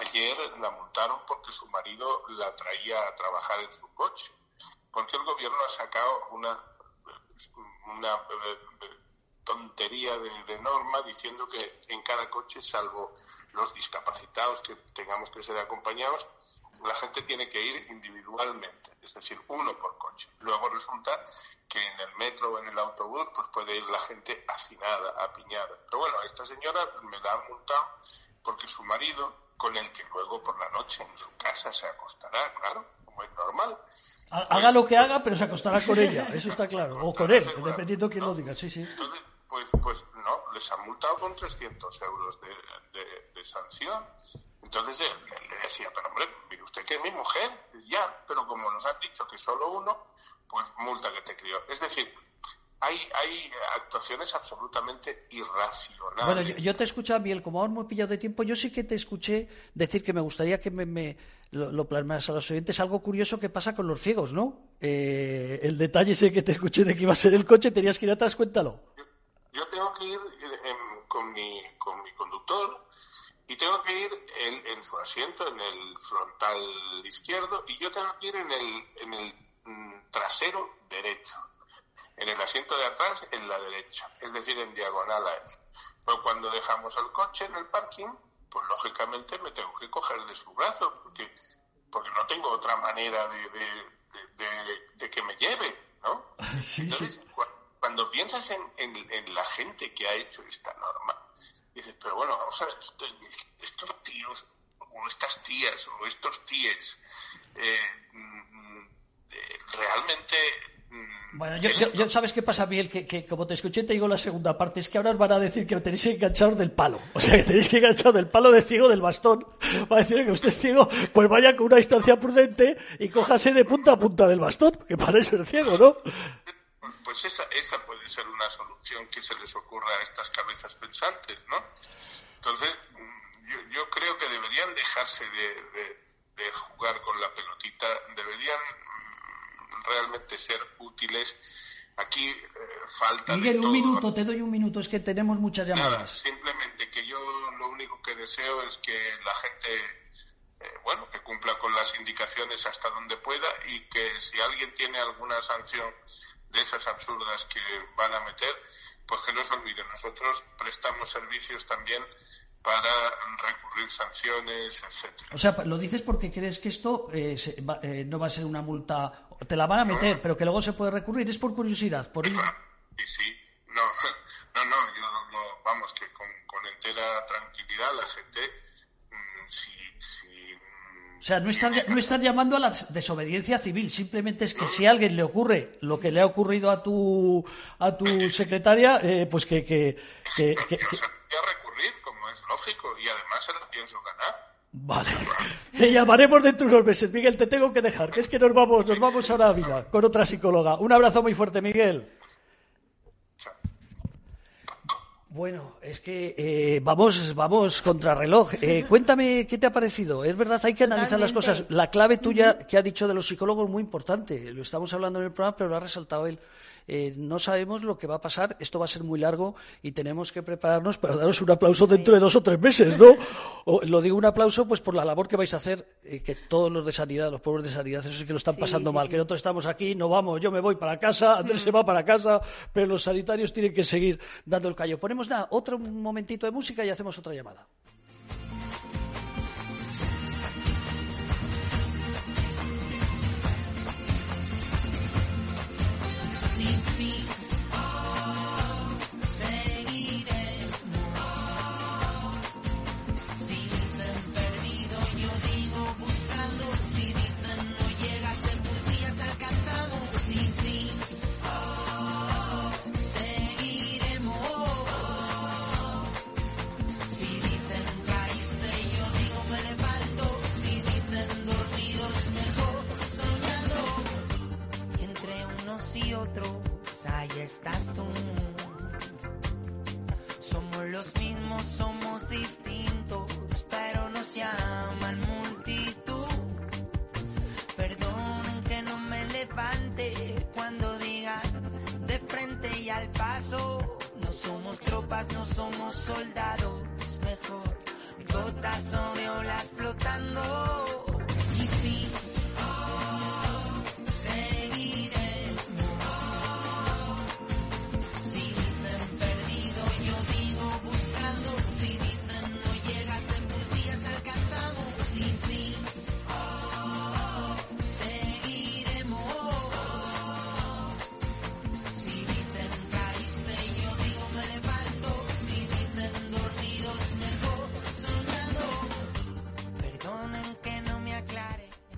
ayer la multaron porque su marido la traía a trabajar en su coche. Porque el gobierno ha sacado una, una eh, tontería de norma diciendo que en cada coche, salvo los discapacitados que tengamos que ser acompañados, la gente tiene que ir individualmente, es decir, uno por coche. Luego resulta que en el metro o en el autobús pues puede ir la gente hacinada, apiñada. Pero bueno, esta señora me la ha multado porque su marido, con el que luego por la noche en su casa se acostará, claro, como es normal. Haga lo que haga, pero se acostará con ella, eso está claro. O con él, dependiendo quién lo diga, sí, sí. Entonces, pues, pues no, les han multado con 300 euros de, sanción. Entonces le decía, pero hombre, mire usted que es mi mujer, ya, pero como nos han dicho que solo uno, pues multa que te crió. Es decir, hay, hay actuaciones absolutamente irracionales. Bueno, yo, te he escuchado, Miel, como ahora hemos pillado de tiempo, yo sí que te escuché decir que me gustaría que me, lo, lo plasmas a los oyentes, algo curioso que pasa con los ciegos, ¿no? Eh, el detalle ese que te escuché de que iba a ser el coche, tenías que ir atrás, cuéntalo. Yo tengo que ir con, mi, con mi conductor y tengo que ir en, su asiento, en el frontal izquierdo, y yo tengo que ir en el, en el mm, trasero derecho, en el asiento de atrás en la derecha, es decir, en diagonal a él. Pero cuando dejamos el coche en el parking, pues lógicamente me tengo que coger de su brazo, porque, porque no tengo otra manera de, de, que me lleve, ¿no? Sí, sí cuando piensas en, la gente que ha hecho esta norma, dices, pero bueno, vamos a ver, estos, tíos, o estas tías, o estos tíes, eh, mm, eh, realmente mm, bueno, yo, ¿sabes qué pasa, Miguel? Que, que, como te escuché, te digo la segunda parte, es que ahora os van a decir que tenéis que enganchar del palo. O sea, que tenéis que enganchar del palo de ciego del bastón. Va a decir que usted es ciego, pues vaya con una distancia prudente y cójase de punta a punta del bastón, que para eso es ciego, ¿no? Pues esa, esa puede ser una solución que se les ocurra a estas cabezas pensantes, ¿no? Entonces, mm, yo, yo creo que deberían dejarse de, de, jugar con la pelotita, deberían mm, realmente ser útiles. Aquí eh, falta. Miguel, un minuto, te doy un minuto, es que tenemos muchas llamadas. simplemente que yo lo único que deseo es que la gente eh, bueno, que cumpla con las indicaciones hasta donde pueda y que si alguien tiene alguna sanción de esas absurdas que van a meter, pues que no se olviden. Nosotros prestamos servicios también para recurrir sanciones, etcétera. O sea, lo dices porque crees que esto eh, se va- eh, no va a ser una multa, te la van a meter, pero que luego se puede recurrir. Es por curiosidad, por ir- Sí, sí. No, no, no, yo no- vamos, que con, con entera tranquilidad la gente, mm, si, si, O sea, no están, no están llamando a la desobediencia civil, simplemente es que si a alguien le ocurre lo que le ha ocurrido a tu, a tu secretaria, eh, pues que... que, que- que- recurrir, como es lógico, y además se lo pienso ganar. Vale. Te llamaremos dentro de unos meses. Miguel, te tengo que dejar, que es que nos vamos, nos vamos ahora a Ávila con otra psicóloga. Un abrazo muy fuerte, Miguel. Bueno, es que eh, vamos, vamos contra reloj. Eh, cuéntame qué te ha parecido. Es verdad, hay que analizar las cosas. La clave tuya que ha dicho de los psicólogos es muy importante. Lo estamos hablando en el programa, pero lo ha resaltado él. Eh, no sabemos lo que va a pasar. Esto va a ser muy largo y tenemos que prepararnos para daros un aplauso dentro de dos o tres meses, ¿no? O, lo digo un aplauso, pues por la labor que vais a hacer, eh, que todos los de sanidad, los pueblos de sanidad, esos que lo están Sí, pasando sí, mal. sí. Que nosotros estamos aquí, no vamos, yo me voy para casa, Andrés se va para casa, pero los sanitarios tienen que seguir dando el callo. Ponemos nada, otro momentito de música y hacemos otra llamada. Tú. Somos los mismos, somos distintos, pero nos llaman multitud. Perdonen que no me levante cuando digan de frente y al paso. No somos tropas, no somos soldados, mejor gotas de olas flotando. Y sí,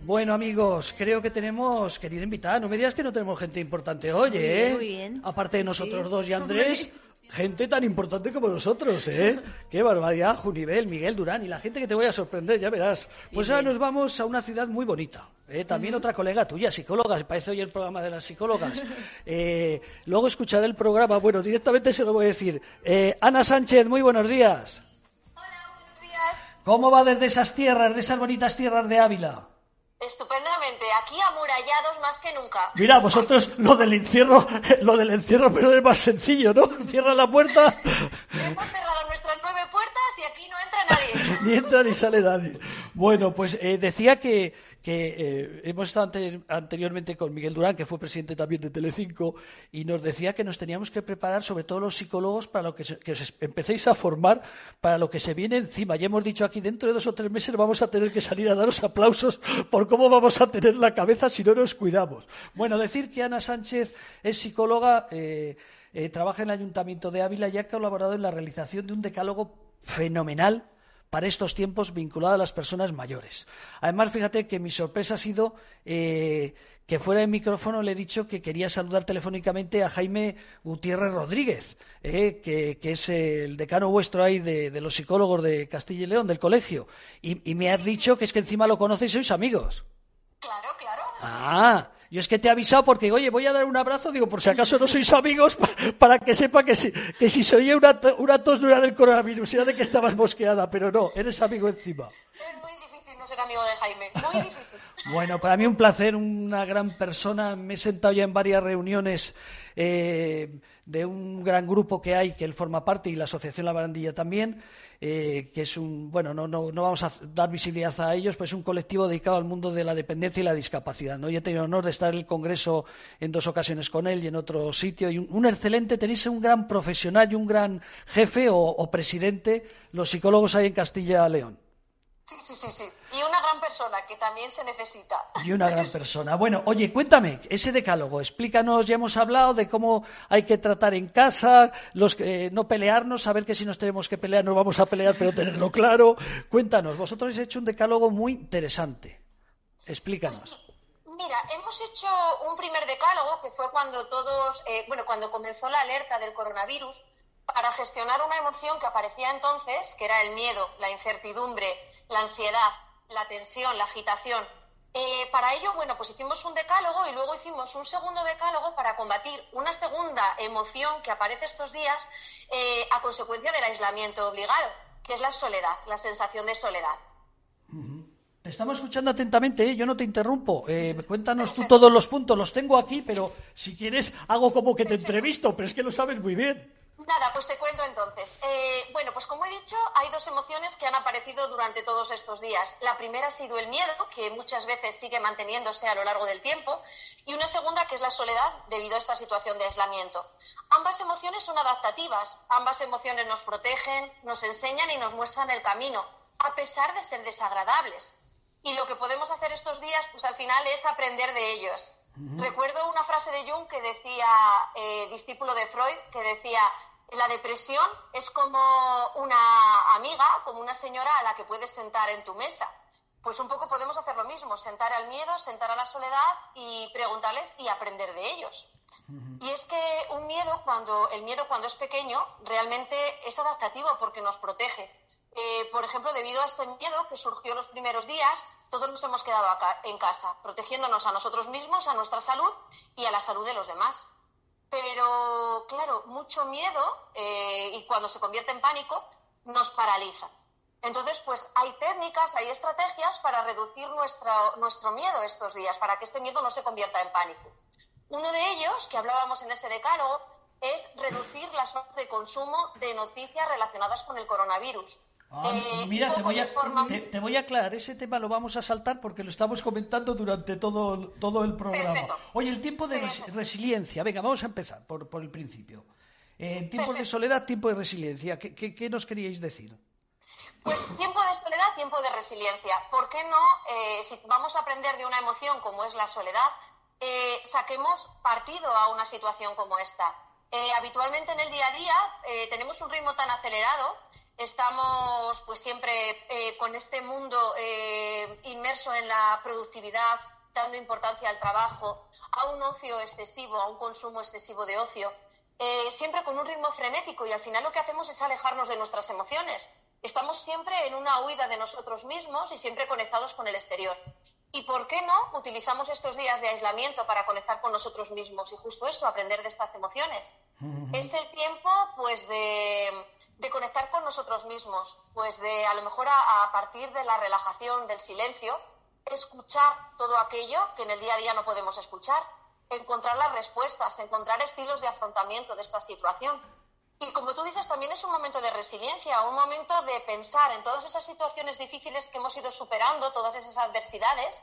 Bueno, amigos, creo que tenemos querida invitada. No me digas que no tenemos gente importante hoy, Muy ¿eh? bien, muy bien. Aparte de nosotros Sí. dos y Andrés, gente tan importante como nosotros, ¿eh? Qué barbaridad, Junivel, Miguel Durán y la gente que te voy a sorprender, ya verás. Pues ahora nos vamos a una ciudad muy bonita. ¿eh? También otra colega tuya, psicóloga, parece hoy el programa de las psicólogas. Eh, luego escucharé el programa, bueno, directamente se lo voy a decir. Eh, Ana Sánchez, muy buenos días. Hola, buenos días. ¿Cómo va desde esas tierras, de esas bonitas tierras de Ávila? Estupendamente, aquí amurallados más que nunca. Mira, vosotros lo del encierro, lo del encierro, pero es más sencillo, ¿no? Cierra la puerta, Hemos cerrado nuestras nueve puertas y aquí no entra nadie. ni entra ni sale nadie. Bueno, pues eh, decía que, que eh, hemos estado ante- anteriormente con Miguel Durán, que fue presidente también de Telecinco, y nos decía que nos teníamos que preparar, sobre todo los psicólogos, para lo que, se- os empecéis a formar para lo que se viene encima. Ya hemos dicho aquí, dentro de dos o tres meses vamos a tener que salir a daros aplausos por cómo vamos a tener la cabeza si no nos cuidamos. Bueno, decir que Ana Sánchez es psicóloga. eh, eh, trabaja en el Ayuntamiento de Ávila y ha colaborado en la realización de un decálogo fenomenal para estos tiempos vinculado a las personas mayores. Además, fíjate que mi sorpresa ha sido eh, que fuera de micrófono le he dicho que quería saludar telefónicamente a Jaime Gutiérrez Rodríguez, eh, que, que es el decano vuestro ahí de, de los psicólogos de Castilla y León, del colegio. Y, y me has dicho que es que encima lo conocéis y sois amigos. Claro, claro. Ah, yo es que te he avisado porque, oye, voy a dar un abrazo, digo, por si acaso no sois amigos, pa- para que sepa que si, que si se oye una, una tos no era del coronavirus, era de que estabas mosqueada, pero no, eres amigo encima. Es muy difícil no ser amigo de Jaime, muy difícil. Bueno, para mí un placer, una gran persona. Me he sentado ya en varias reuniones eh, de un gran grupo que hay, que él forma parte, y la Asociación La Barandilla también. Eh, que es un, bueno, no, no, no vamos a dar visibilidad a ellos, pues es un colectivo dedicado al mundo de la dependencia y la discapacidad. ¿no? Yo he tenido el honor de estar en el Congreso en dos ocasiones con él y en otro sitio. Y un, excelente, tenéis un gran profesional y un gran jefe o, presidente, los psicólogos ahí en Castilla-León. Sí, sí, sí, sí. Y una gran persona que también se necesita. Y una gran persona. Bueno, oye, cuéntame, ese decálogo, explícanos, ya hemos hablado de cómo hay que tratar en casa, los eh, no pelearnos, saber que si nos tenemos que pelear nos vamos a pelear, pero tenerlo claro. Cuéntanos, vosotros habéis hecho un decálogo muy interesante. Explícanos. Mira, hemos hecho un primer decálogo que fue cuando todos, eh, bueno, cuando comenzó la alerta del coronavirus, para gestionar una emoción que aparecía entonces, que era el miedo, la incertidumbre, la ansiedad, la tensión, la agitación. Eh, para ello, bueno, pues hicimos un decálogo y luego hicimos un segundo decálogo para combatir una segunda emoción que aparece estos días eh, a consecuencia del aislamiento obligado, que es la soledad, la sensación de soledad. Te estamos escuchando atentamente, ¿eh? yo no te interrumpo. cuéntanos tú todos los puntos, los tengo aquí, pero si quieres hago como que te entrevisto, pero es que lo sabes muy bien. Nada, pues te cuento entonces. Eh, bueno, pues como he dicho, hay dos emociones que han aparecido durante todos estos días. La primera ha sido el miedo, que muchas veces sigue manteniéndose a lo largo del tiempo, y una segunda que es la soledad debido a esta situación de aislamiento. Ambas emociones son adaptativas, ambas emociones nos protegen, nos enseñan y nos muestran el camino, a pesar de ser desagradables. Y lo que podemos hacer estos días, pues al final es aprender de ellos. Recuerdo una frase de Jung que decía, eh, discípulo de Freud, que decía, la depresión es como una amiga, como una señora a la que puedes sentar en tu mesa. Pues un poco podemos hacer lo mismo, sentar al miedo, sentar a la soledad y preguntarles y aprender de ellos. Y es que un miedo, cuando el miedo cuando es pequeño, realmente es adaptativo porque nos protege. Eh, por ejemplo, debido a este miedo que surgió los primeros días, todos nos hemos quedado acá, en casa, protegiéndonos a nosotros mismos, a nuestra salud y a la salud de los demás. Pero, claro, mucho miedo eh, y cuando se convierte en pánico nos paraliza. Entonces, pues hay técnicas, hay estrategias para reducir nuestro, miedo estos días, para que este miedo no se convierta en pánico. Uno de ellos, que hablábamos en este decálogo, es reducir las horas de consumo de noticias relacionadas con el coronavirus. Ah, eh, mira, te voy, a, te, voy, a, aclarar, ese tema lo vamos a saltar porque lo estamos comentando durante todo, todo el programa. Oye, el tiempo de resiliencia, venga, vamos a empezar por, por el principio. Eh, tiempo de soledad, tiempo de resiliencia, ¿Qué, ¿qué, nos queríais decir? Pues tiempo de soledad, tiempo de resiliencia. ¿Por qué no, eh, si vamos a aprender de una emoción como es la soledad, saquemos partido a una situación como esta? habitualmente en el día a día tenemos un ritmo tan acelerado estamos pues siempre eh, con este mundo eh, inmerso en la productividad, dando importancia al trabajo, a un ocio excesivo, a un consumo excesivo de ocio, eh, siempre con un ritmo frenético y al final lo que hacemos es alejarnos de nuestras emociones. Estamos siempre en una huida de nosotros mismos y siempre conectados con el exterior. ¿Y por qué no utilizamos estos días de aislamiento para conectar con nosotros mismos y justo eso, aprender de estas emociones? Es el tiempo, pues, de, de, conectar con nosotros mismos, pues de a lo mejor a, partir de la relajación, del silencio, escuchar todo aquello que en el día a día no podemos escuchar, encontrar las respuestas, encontrar estilos de afrontamiento de esta situación. Y como tú dices, también es un momento de resiliencia, un momento de pensar en todas esas situaciones difíciles que hemos ido superando, todas esas adversidades,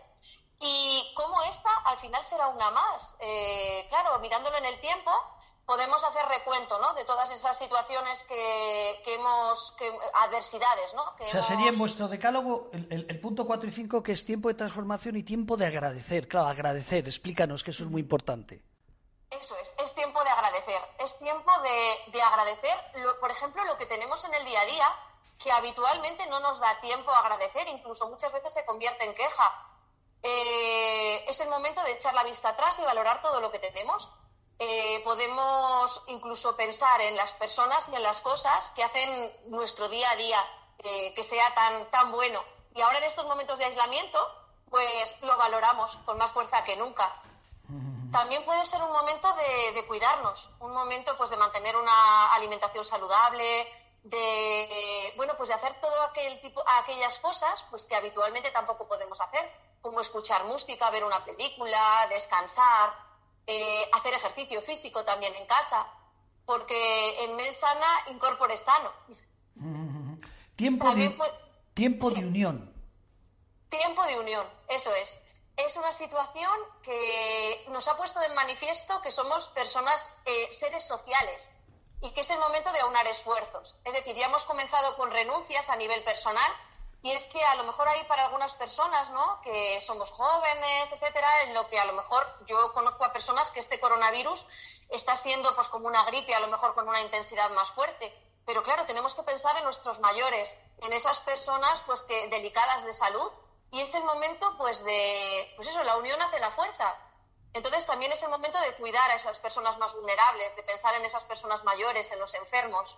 y cómo esta al final será una más. Eh, claro, mirándolo en el tiempo, podemos hacer recuento ¿no? de todas esas situaciones que, hemos, que, adversidades. ¿no? o sea, sería en vuestro decálogo el, el, punto 4 y 5 que es tiempo de transformación y tiempo de agradecer. Claro, agradecer, explícanos que eso es muy importante. Eso es, es tiempo de agradecer. Es tiempo de, agradecer, por ejemplo, lo que tenemos en el día a día, que habitualmente no nos da tiempo a agradecer, incluso muchas veces se convierte en queja. Eh, es el momento de echar la vista atrás y valorar todo lo que tenemos. Eh, podemos incluso pensar en las personas y en las cosas que hacen nuestro día a día eh, que sea tan, tan bueno. Y ahora en estos momentos de aislamiento, pues lo valoramos con más fuerza que nunca. También puede ser un momento de, cuidarnos, un momento pues de mantener una alimentación saludable, de bueno pues de hacer todo aquel tipo aquellas cosas pues que habitualmente tampoco podemos hacer, como escuchar música, ver una película, descansar, eh, hacer ejercicio físico también en casa, porque en mes sana incorpore sano. Tiempo, de, tiempo de unión. Tiempo de unión, eso es. Es una situación que nos ha puesto de manifiesto que somos personas, eh, seres sociales, y que es el momento de aunar esfuerzos. Es decir, ya hemos comenzado con renuncias a nivel personal y es que a lo mejor hay para algunas personas, ¿no? Que somos jóvenes, etcétera, en lo que a lo mejor yo conozco a personas que este coronavirus está siendo pues como una gripe, a lo mejor con una intensidad más fuerte. Pero claro, tenemos que pensar en nuestros mayores, en esas personas pues que delicadas de salud y es el momento pues de pues eso, la unión hace la fuerza. Entonces también es el momento de cuidar a esas personas más vulnerables, de pensar en esas personas mayores, en los enfermos.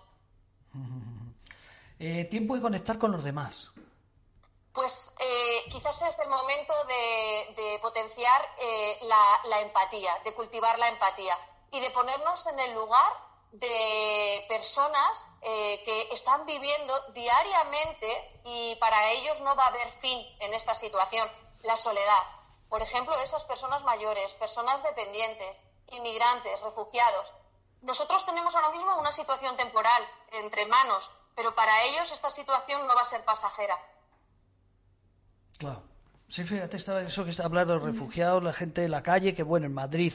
Eh, tiempo de conectar con los demás. Pues eh, quizás es el momento de, potenciar eh, la, empatía, de cultivar la empatía y de ponernos en el lugar de personas que están viviendo diariamente y para ellos no va a haber fin en esta situación, la soledad. Por ejemplo, esas personas mayores, personas dependientes, inmigrantes, refugiados. Nosotros tenemos ahora mismo una situación temporal entre manos, pero para ellos esta situación no va a ser pasajera. Claro. Sí, fíjate, estaba eso que está hablando de refugiados, la gente de la calle, que bueno, en Madrid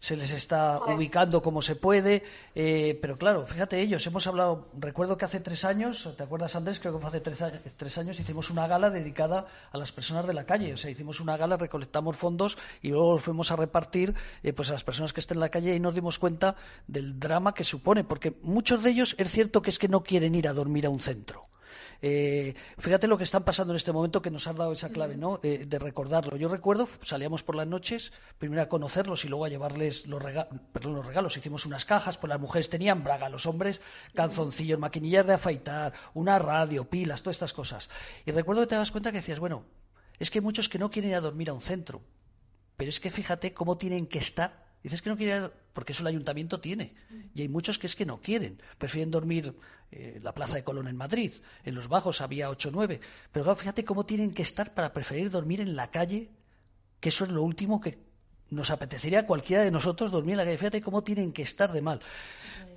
se les está ubicando como se puede, eh, pero claro, fíjate ellos, hemos hablado, recuerdo que hace tres años, ¿te acuerdas Andrés? Creo que fue hace tres, años, hicimos una gala dedicada a las personas de la calle, o sea, hicimos una gala, recolectamos fondos y luego los fuimos a repartir eh, pues a las personas que estén en la calle y nos dimos cuenta del drama que supone, porque muchos de ellos es cierto que es que no quieren ir a dormir a un centro. Eh, fíjate lo que están pasando en este momento que nos has dado esa clave, ¿no? Eh, de recordarlo. Yo recuerdo, salíamos por las noches, primero a conocerlos y luego a llevarles los, los regalos. Hicimos unas cajas, pues las mujeres tenían braga, los hombres canzoncillos, maquinillas de afeitar, una radio, pilas, todas estas cosas. Y recuerdo que te das cuenta que decías, bueno, es que hay muchos que no quieren ir a dormir a un centro, pero es que fíjate cómo tienen que estar Dices que no quiere, porque eso el ayuntamiento tiene. Y hay muchos que es que no quieren. Prefieren dormir en eh, la Plaza de Colón en Madrid. En los bajos había ocho o nueve. Pero claro, fíjate cómo tienen que estar para preferir dormir en la calle, que eso es lo último que nos apetecería a cualquiera de nosotros dormir en la calle. Fíjate cómo tienen que estar de mal.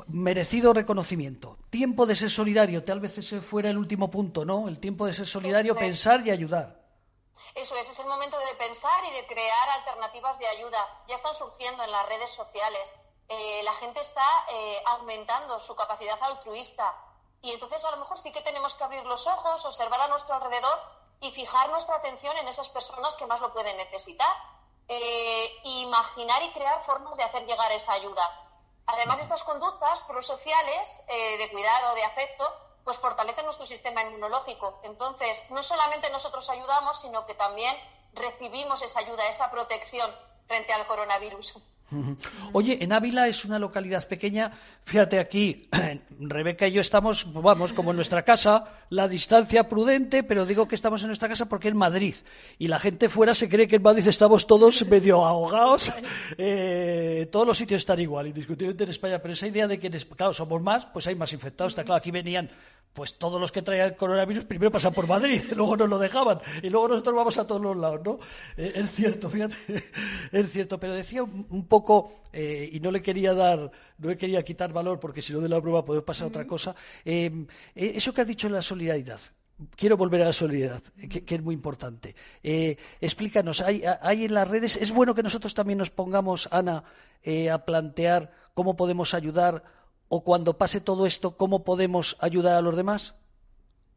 Merecido reconocimiento. Tiempo de ser solidario. Tal vez ese fuera el último punto, ¿no? El tiempo de ser solidario, pensar y ayudar. Eso es, es el momento de pensar y de crear alternativas de ayuda. Ya están surgiendo en las redes sociales. Eh, la gente está eh, aumentando su capacidad altruista. Y entonces a lo mejor sí que tenemos que abrir los ojos, observar a nuestro alrededor y fijar nuestra atención en esas personas que más lo pueden necesitar. Eh, imaginar y crear formas de hacer llegar esa ayuda. Además, estas conductas prosociales de cuidado, de afecto, pues fortalece nuestro sistema inmunológico. Entonces, no solamente nosotros ayudamos, sino que también recibimos esa ayuda, esa protección frente al coronavirus. Oye, en Ávila es una localidad pequeña. Fíjate aquí, Rebeca y yo estamos, vamos, como en nuestra casa, la distancia prudente, pero digo que estamos en nuestra casa porque es Madrid. Y la gente fuera se cree que en Madrid estamos todos medio ahogados. Eh, todos los sitios están igual, indiscutiblemente en España. Pero esa idea de que, claro, somos más, pues hay más infectados. Está claro, aquí venían pues todos los que traían el coronavirus primero pasan por Madrid, luego nos lo dejaban y luego nosotros vamos a todos los lados, ¿no? Eh, es cierto, fíjate, es cierto, pero decía un, poco, eh, y no le quería dar, no le quería quitar valor porque si no de la prueba puede pasar otra cosa, eh, eso que has dicho en la solidaridad, quiero volver a la solidaridad, que, es muy importante. explícanos, hay, hay, en las redes, es bueno que nosotros también nos pongamos, Ana, a plantear cómo podemos ayudar o cuando pase todo esto, cómo podemos ayudar a los demás?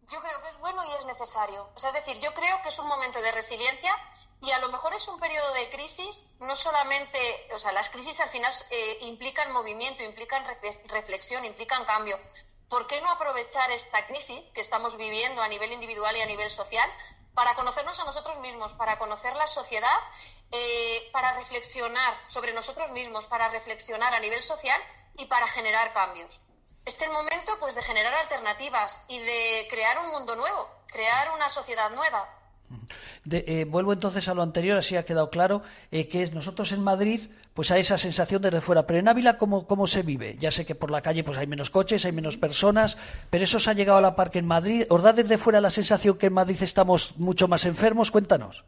Yo creo que es bueno y es necesario. es decir, yo creo que es un momento de resiliencia y a lo mejor es un periodo de crisis, no solamente, o sea, las crisis al final eh, implican movimiento, implican reflexión, implican cambio. ¿Por qué no aprovechar esta crisis que estamos viviendo a nivel individual y a nivel social para conocernos a nosotros mismos, para conocer la sociedad, eh, para reflexionar sobre nosotros mismos, para reflexionar a nivel social y para generar cambios. Este es el momento pues de generar alternativas y de crear un mundo nuevo, crear una sociedad nueva. Eh, vuelvo entonces a lo anterior, así ha quedado claro, eh, que nosotros en Madrid, pues hay esa sensación desde fuera. Pero en Ávila, ¿cómo, ¿cómo, se vive? Ya sé que por la calle pues hay menos coches, hay menos personas, pero eso se ha llegado a la par que en Madrid. ¿Os da desde fuera la sensación que en Madrid estamos mucho más enfermos? Cuéntanos.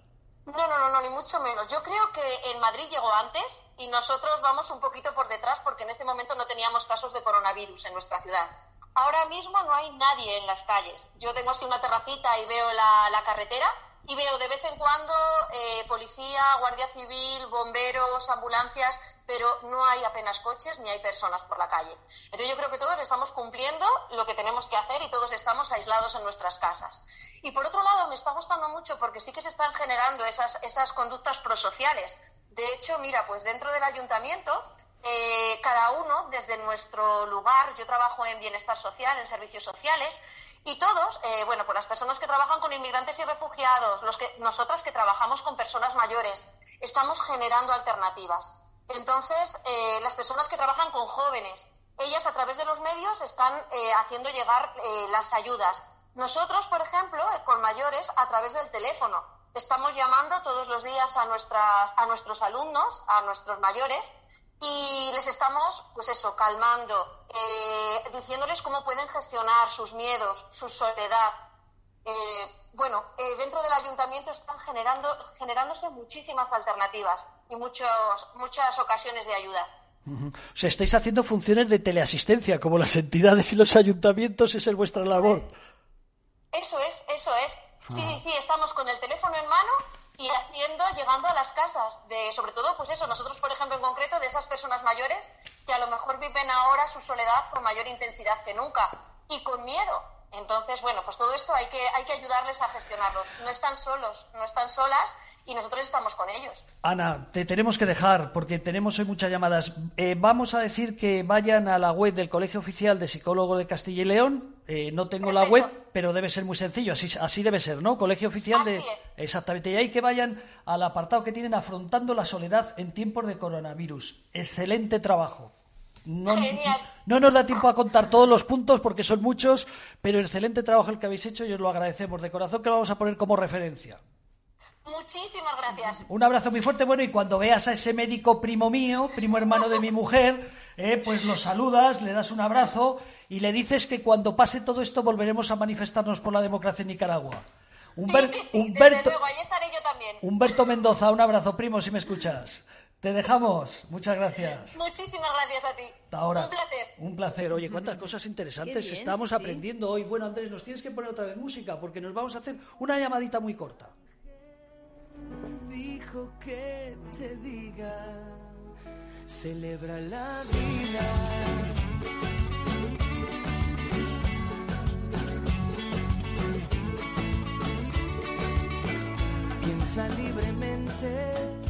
No, no, no, ni mucho menos. Yo creo que en Madrid llegó antes y nosotros vamos un poquito por detrás porque en este momento no teníamos casos de coronavirus en nuestra ciudad. Ahora mismo no hay nadie en las calles. Yo tengo así una terracita y veo la, la carretera y veo de vez en cuando eh, policía, guardia civil, bomberos, ambulancias, pero no hay apenas coches ni hay personas por la calle. Entonces yo creo que todos estamos cumpliendo lo que tenemos que hacer y todos estamos aislados en nuestras casas. Y por otro lado me está gustando mucho porque sí que se están generando esas, esas conductas prosociales. De hecho, mira, pues dentro del ayuntamiento eh, cada uno desde nuestro lugar, yo trabajo en bienestar social, en servicios sociales, y todos, eh, bueno, pues las personas que trabajan con inmigrantes y refugiados, los que, nosotras que trabajamos con personas mayores, estamos generando alternativas. Entonces, eh, las personas que trabajan con jóvenes, ellas a través de los medios están eh, haciendo llegar las ayudas. Nosotros, por ejemplo, con mayores, a través del teléfono, estamos llamando todos los días a, nuestras, a nuestros alumnos, a nuestros mayores, y les estamos, pues eso, calmando, eh, diciéndoles cómo pueden gestionar sus miedos, su soledad. Eh, bueno, eh, dentro del ayuntamiento están generando, generándose muchísimas alternativas y muchos, muchas ocasiones de ayuda. O sea, estáis haciendo funciones de teleasistencia, como las entidades y los ayuntamientos, esa es vuestra labor. Eso es, eso es. Sí, sí, sí, estamos con el teléfono en mano y haciendo, llegando a las casas, de, sobre todo, pues eso, nosotros, por ejemplo, en concreto, de esas personas mayores que a lo mejor viven ahora su soledad con mayor intensidad que nunca y con miedo. Entonces, bueno, pues todo esto hay que, hay que ayudarles a gestionarlo. No están solos, no están solas y nosotros estamos con ellos. Ana, te tenemos que dejar porque tenemos hoy muchas llamadas. Eh, vamos a decir que vayan a la web del Colegio Oficial de Psicólogo de Castilla y León. Eh, no tengo la web, pero debe ser muy sencillo. Así, así debe ser, ¿no? Colegio Oficial de. Exactamente. Y hay que vayan al apartado que tienen Afrontando la Soledad en tiempos de coronavirus. Excelente trabajo. No, no, nos da tiempo a contar todos los puntos porque son muchos, pero excelente trabajo el que habéis hecho y os lo agradecemos de corazón que lo vamos a poner como referencia. Muchísimas gracias. Un abrazo muy fuerte. Bueno, y cuando veas a ese médico primo mío, primo hermano de mi mujer, eh, pues lo saludas, le das un abrazo y le dices que cuando pase todo esto volveremos a manifestarnos por la democracia en Nicaragua. Humberto, ahí estaré yo también. Humberto Mendoza, un abrazo, primo, si me escuchas. Te dejamos. Muchas gracias. Muchísimas gracias a ti. ahora. Un placer. Un placer. Oye, cuántas cosas interesantes estamos aprendiendo hoy. Bueno, Andrés, nos tienes que poner otra vez música porque nos vamos a hacer una llamadita muy corta. Dijo que te diga, celebra la vida. Piensa libremente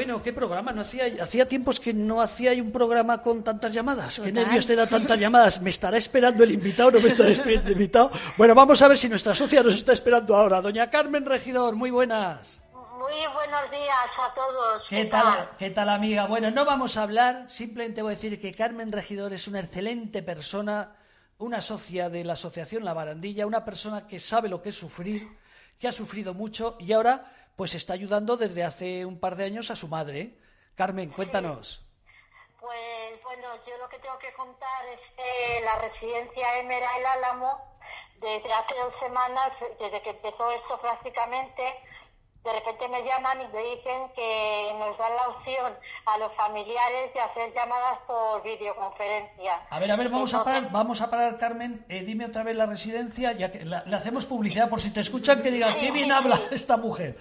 Bueno, qué programa. No hacía, hacía tiempos que no hacía un programa con tantas llamadas. Qué nervios te da tantas llamadas. ¿Me estará esperando el invitado? ¿No me estará esperando el invitado? Bueno, vamos a ver si nuestra socia nos está esperando ahora. Doña Carmen Regidor, muy buenas. Muy buenos días a todos. ¿Qué, tal? ¿Qué tal, amiga? Bueno, no vamos a hablar. Simplemente voy a decir que Carmen Regidor es una excelente persona, una socia de la Asociación La Barandilla, una persona que sabe lo que es sufrir, que ha sufrido mucho y ahora pues está ayudando desde hace un par de años a su madre. Carmen, cuéntanos. Pues bueno, yo lo que tengo que contar es que la residencia Emera El Álamo, desde hace dos semanas, desde que empezó esto prácticamente, de repente me llaman y me dicen que nos dan la opción a los familiares de hacer llamadas por videoconferencia. A ver, a ver, vamos a parar, vamos a parar, Carmen. Eh, dime otra vez la residencia, ya que le hacemos publicidad por si te escuchan que digan Sí, qué bien sí, habla sí. esta mujer.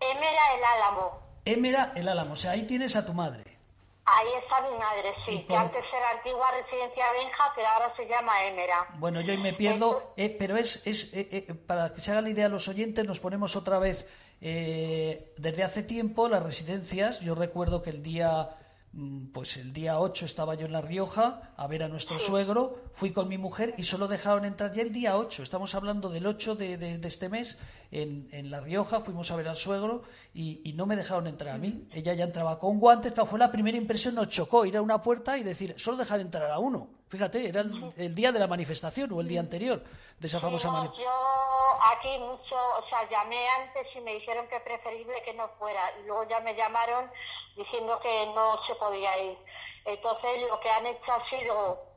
Émera el Álamo. Émera el Álamo, o sea, ahí tienes a tu madre. Ahí está mi madre, ¿Y sí, que antes era antigua residencia Benja, pero ahora se llama Émera. Bueno, yo ahí me pierdo, eh, pero es, es eh, eh, para que se hagan la idea los oyentes, nos ponemos otra vez, eh, desde hace tiempo las residencias, yo recuerdo que el día, pues el día 8 estaba yo en La Rioja a ver a nuestro suegro, fui con mi mujer y solo dejaron entrar ya el día 8, estamos hablando del 8 de, de- de este mes, en, en La Rioja fuimos a ver al suegro y, y no me dejaron entrar a mí, ella ya entraba con guantes, claro, fue la primera impresión, nos chocó ir a una puerta y decir, solo dejar entrar a uno. Fíjate, era el, el día de la manifestación o el día anterior de esa famosa manifestación. Aquí mucho, o sea, llamé antes y me dijeron que preferible que no fuera. Y luego ya me llamaron diciendo que no se podía ir. Entonces lo que han hecho ha sido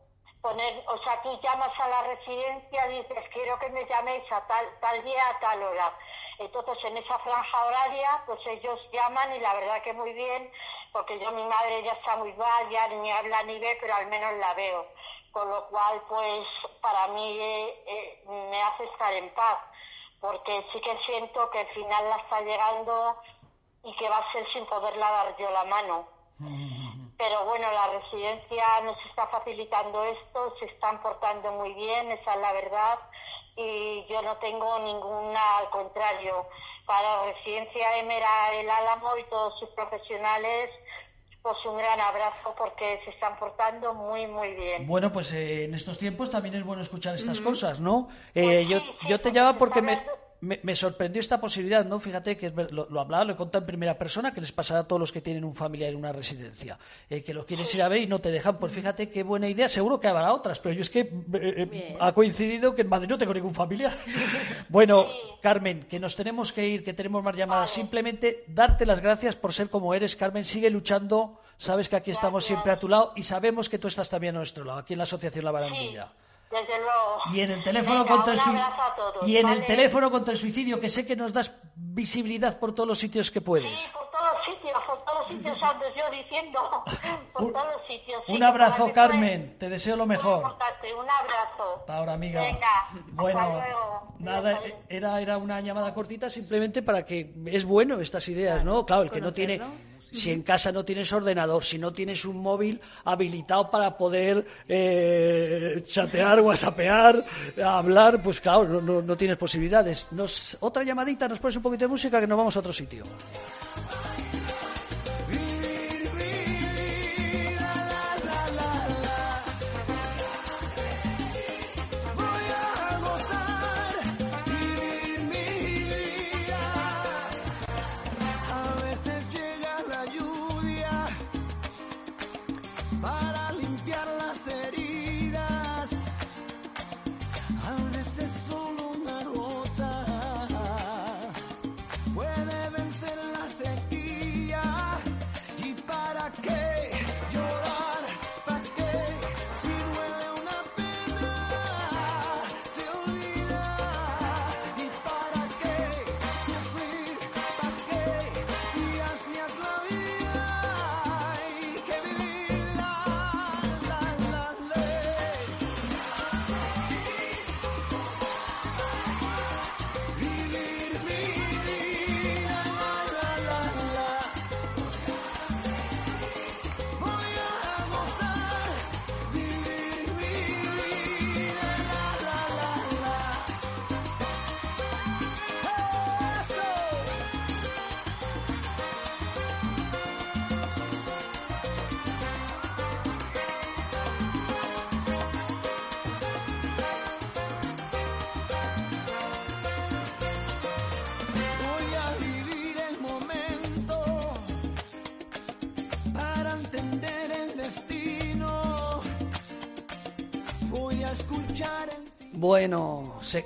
poner, o sea, tú llamas a la residencia, dices, quiero que me llaméis a tal, tal día, a tal hora. Entonces en esa franja horaria, pues ellos llaman y la verdad que muy bien, porque yo mi madre ya está muy mal, ya ni habla ni ve, pero al menos la veo. Con lo cual, pues para mí eh, eh, me hace estar en paz, porque sí que siento que el final la está llegando y que va a ser sin poderla dar yo la mano. Pero bueno, la residencia nos está facilitando esto, se están portando muy bien, esa es la verdad, y yo no tengo ninguna, al contrario, para la residencia Emera El Álamo y todos sus profesionales, pues un gran abrazo porque se están portando muy, muy bien. Bueno, pues eh, en estos tiempos también es bueno escuchar estas cosas, ¿no? Eh, Pues yo, sí, sí, yo te se porque me, hablando- me, me sorprendió esta posibilidad, ¿no? Fíjate que lo, lo hablaba, lo he contado en primera persona, que les pasará a todos los que tienen un familiar en una residencia, eh, que lo quieres ir a ver y no te dejan. Pues fíjate qué buena idea, seguro que habrá otras, pero yo es que eh, eh, ha coincidido que en Madrid no tengo ningún familiar. bueno, Carmen, que nos tenemos que ir, que tenemos más llamadas. Simplemente darte las gracias por ser como eres, Carmen. Sigue luchando. Sabes que aquí estamos siempre a tu lado y sabemos que tú estás también a nuestro lado, aquí en la Asociación La Sí, Barandilla. Desde luego. Y en el teléfono Venga, contra el un sui- abrazo a todos, y en el ¿vale? teléfono contra el suicidio que sé que nos das visibilidad por todos los sitios que puedes. Sí, por todos sitios, por todos sitios ando yo diciendo, por Un- todos sitios. sí, Un abrazo, Carmen. Te deseo lo mejor. Un abrazo. Hasta ahora, amiga. Venga, bueno, hasta luego. nada, era, era una llamada cortita simplemente para que es bueno estas ideas, ¿no? Claro, el que no tiene. Si en casa no tienes ordenador, si no tienes un móvil habilitado para poder eh, chatear, whatsappear, hablar, pues claro, no, no- no tienes posibilidades. Nos, otra llamadita, nos pones un poquito de música que nos vamos a otro sitio.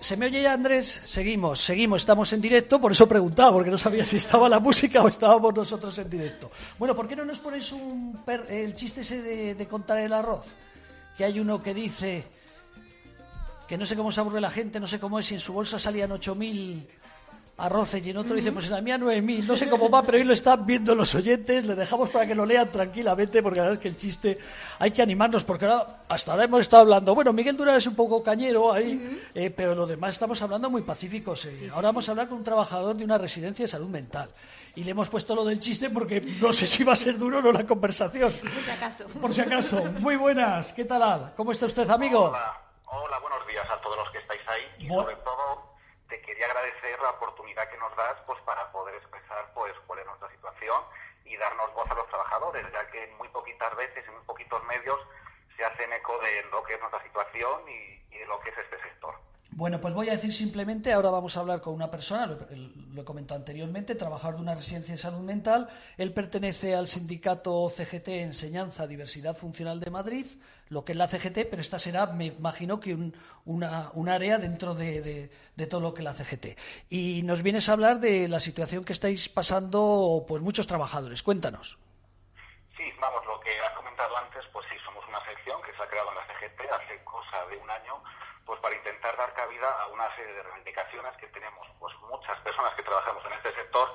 ¿Se, me oye ya, Andrés? Seguimos, seguimos, estamos en directo, por eso preguntaba, porque no sabía si estaba la música o estábamos nosotros en directo. Bueno, ¿por qué no nos ponéis un per- el chiste ese de, de contar el arroz? Que hay uno que dice que no sé cómo se aburre la gente, no sé cómo es, si en su bolsa salían 8.000 a Rocel y en otro dice, pues en la mía 9.000, no sé cómo va, pero ahí lo están viendo los oyentes, le dejamos para que lo lean tranquilamente, porque la verdad es que el chiste hay que animarnos, porque ahora, hasta ahora hemos estado hablando, bueno, Miguel Durán es un poco cañero ahí, eh, pero lo demás estamos hablando muy pacíficos. eh. ahora vamos a hablar con un trabajador de una residencia de salud mental. Y le hemos puesto lo del chiste porque no sé si va a ser duro o no la conversación. Por si acaso. Por si acaso. Muy buenas, ¿qué tal? Ad? ¿Cómo está usted, amigo? Hola, hola, buenos días a todos los que estáis ahí y Bu- sobre todo quería agradecer la oportunidad que nos das pues para poder expresar pues cuál es nuestra situación y darnos voz a los trabajadores, ya que muy poquitas veces en muy poquitos medios se hacen eco de lo que es nuestra situación y, y de lo que es este sector. Bueno, pues voy a decir simplemente, ahora vamos a hablar con una persona, lo, he comentado anteriormente, trabajador de una residencia de salud mental. Él pertenece al sindicato CGT Enseñanza Diversidad Funcional de Madrid, lo que es la CGT, pero esta será, me imagino, que un, una, un área dentro de, de- de todo lo que es la CGT. Y nos vienes a hablar de la situación que estáis pasando, pues muchos trabajadores. Cuéntanos. Sí, vamos, lo que has comentado antes, pues sí, somos una sección que se ha creado en la CGT hace cosa de un año, pues para intentar dar cabida a una serie de reivindicaciones que tenemos, pues muchas personas que trabajamos en este sector,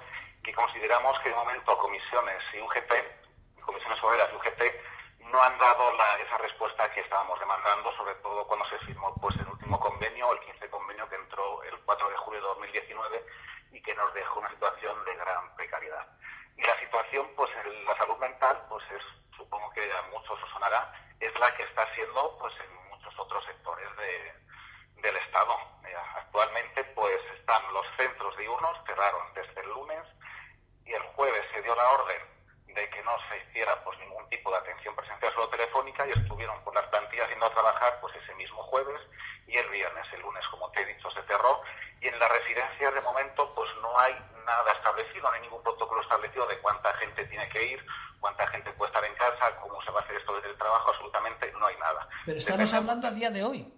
que consideramos que de momento comisiones y UGT, comisiones obreras y UGT, no han dado la- esa respuesta que estábamos demandando, sobre todo cuando se firmó pues el último convenio, el 15 convenio que entró el 4 de julio de 2019 y que nos dejó una situación de gran precariedad. Y la situación, pues en la salud mental, pues es, supongo que a muchos os sonará, es la que está siendo pues en muchos otros sectores de- del Estado. Actualmente, pues están los centros diurnos, cerraron desde el lunes y el jueves se dio la orden de que no se hiciera pues ningún tipo de atención presencial solo telefónica y estuvieron por las plantillas yendo a trabajar pues ese mismo jueves y el viernes, el lunes, como te he dicho, se cerró y en las residencias de momento pues no hay nada establecido, no hay ningún protocolo establecido de cuánta gente tiene que ir, cuánta gente puede estar en casa, cómo se va a hacer esto desde el trabajo, absolutamente no hay nada. Pero estamos Depende- hablando a día de hoy.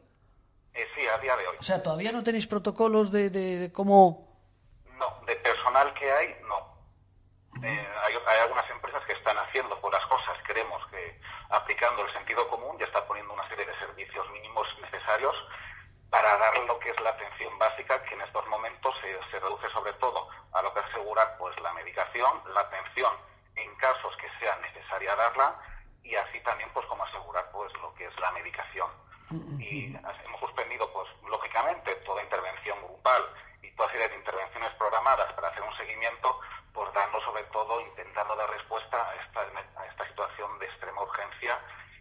Eh, sí, a día de hoy. O sea, todavía no tenéis protocolos de, de- de cómo... No, de personal que hay, no. Eh, hay, hay algunas empresas que están haciendo las cosas, creemos que aplicando el sentido común ya está poniendo una serie de servicios mínimos necesarios para dar lo que es la atención básica, que en estos momentos se, se reduce sobre todo a lo que asegurar pues la medicación, la atención en casos que sea necesaria darla y así también pues como asegurar pues lo que es la medicación. Y hemos suspendido pues lógicamente toda intervención grupal y toda serie de intervenciones programadas para hacer un seguimiento, pues dando sobre todo, intentando dar respuesta a esta, a esta situación de extrema urgencia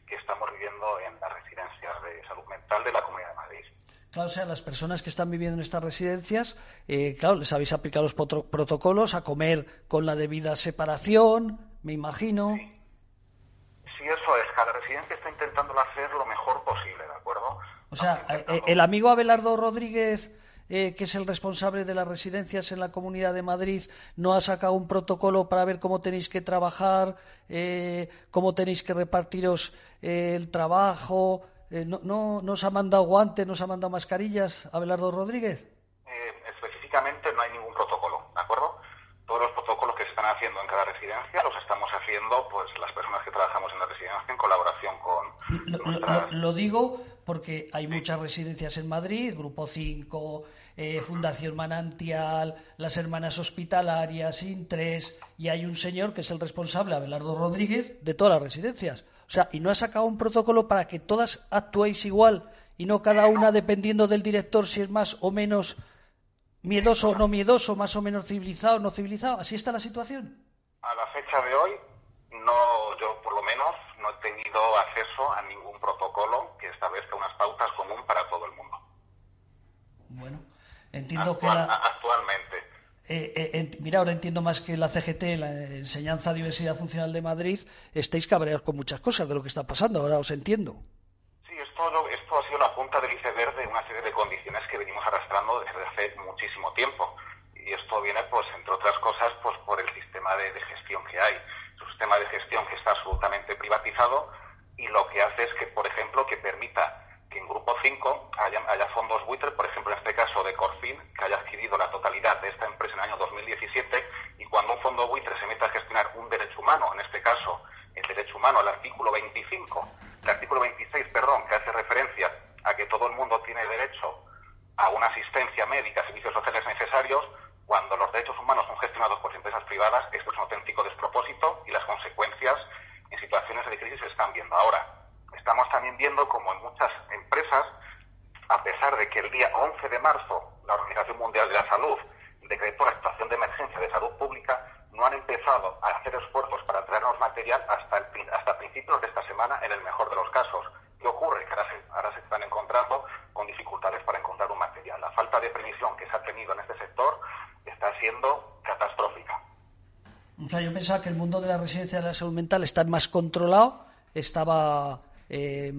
que estamos viviendo en las residencias de salud mental de la Comunidad de Madrid. Claro, o sea, las personas que están viviendo en estas residencias, eh, claro, les habéis aplicado los protocolos a comer con la debida separación, me imagino. Sí, eso es, cada residencia está intentándolo hacer lo mejor posible, ¿de acuerdo? O sea, eh, intentando- el amigo Abelardo Rodríguez, eh, que es el responsable de las residencias en la Comunidad de Madrid, no ha sacado un protocolo para ver cómo tenéis que trabajar, eh, cómo tenéis que repartiros eh, el trabajo. No, no, ¿No os ha mandado guantes, no os ha mandado mascarillas, Abelardo Rodríguez? Específicamente no hay ningún protocolo, ¿de acuerdo? Todos los protocolos que se están haciendo en cada residencia los estamos haciendo pues las personas que trabajamos en la residencia en colaboración con Lo, lo- nuestras... lo- lo digo porque hay muchas residencias en Madrid, Grupo 5, eh, Fundación Manantial, las Hermanas Hospitalarias, Intres, y hay un señor que es el responsable, Abelardo Rodríguez, de todas las residencias. O sea, y no ha sacado un protocolo para que todas actuéis igual y no cada una dependiendo del director si es más o menos miedoso o no miedoso, más o menos civilizado o no civilizado. ¿Así está la situación? A la fecha de hoy, no, yo por lo menos no he tenido acceso a ningún protocolo que establezca unas pautas común para todo el mundo. Bueno, entiendo que la... Actualmente. Eh, eh, ent- mira, ahora entiendo más que la CGT, la Enseñanza Diversidad Funcional de Madrid, estáis cabreados con muchas cosas de lo que está pasando. Ahora os entiendo. Sí, esto, esto ha sido la punta del iceberg de una serie de condiciones que venimos arrastrando desde hace muchísimo tiempo. Y esto viene, pues, entre otras cosas, pues, por el sistema de, de gestión que hay. Es un sistema de gestión que está absolutamente privatizado y lo que hace es que, por ejemplo, que permita que en Grupo 5 haya, haya fondos buitre, por ejemplo, en este caso de Corfin, que haya adquirido la totalidad de esta empresa en el año 2017, y cuando un fondo buitre se meta a gestionar un derecho humano, en este caso el derecho humano al artículo 25, el artículo 26, perdón, que hace referencia a que todo el mundo tiene derecho a una asistencia médica, servicios sociales necesarios, Cuando los derechos humanos son gestionados por empresas privadas, esto es un auténtico despropósito y las consecuencias en situaciones de crisis se están viendo ahora. Estamos también viendo como en muchas empresas, a pesar de que el día 11 de marzo la Organización Mundial de la Salud decretó la situación de emergencia de salud pública, no han empezado a hacer esfuerzos para traernos material hasta, hasta principios de esta semana, en el mejor de los casos. ¿Qué ocurre? Que ahora se, ahora se están encontrando con dificultades para encontrar un material. La falta de previsión que se ha tenido en este sector está siendo catastrófica. O sea, yo pensaba que el mundo de la residencia de la salud mental está más controlado, estaba eh,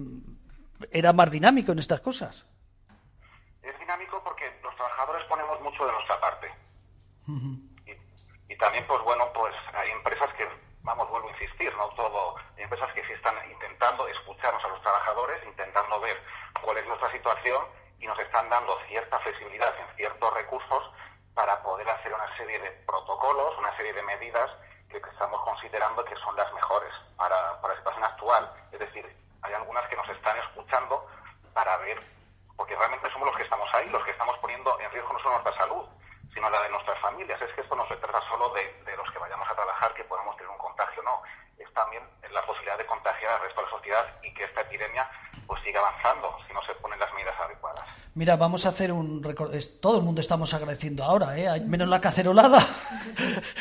era más dinámico en estas cosas. Es dinámico porque los trabajadores ponemos mucho de nuestra parte. y, y, también, pues bueno, pues hay empresas que, vamos, vuelvo a insistir, no todo, hay empresas que sí están intentando escucharnos a los trabajadores, intentando ver cuál es nuestra situación y nos están dando cierta flexibilidad en ciertos recursos para poder hacer una serie de protocolos, una serie de medidas que estamos considerando que son las mejores para, para la situación actual. Es decir, hay algunas que nos están escuchando para ver, porque realmente somos los que estamos ahí, los que estamos poniendo en riesgo no solo nuestra salud, sino la de nuestras familias. Es que esto no se trata solo de, de los que vayamos a trabajar, que podamos tener un contagio, no. Es también la posibilidad de contagiar al resto de la sociedad y que esta epidemia pues siga avanzando si no se ponen las medidas adecuadas. Mira, vamos a hacer un. Todo el mundo estamos agradeciendo ahora, ¿eh? Menos la cacerolada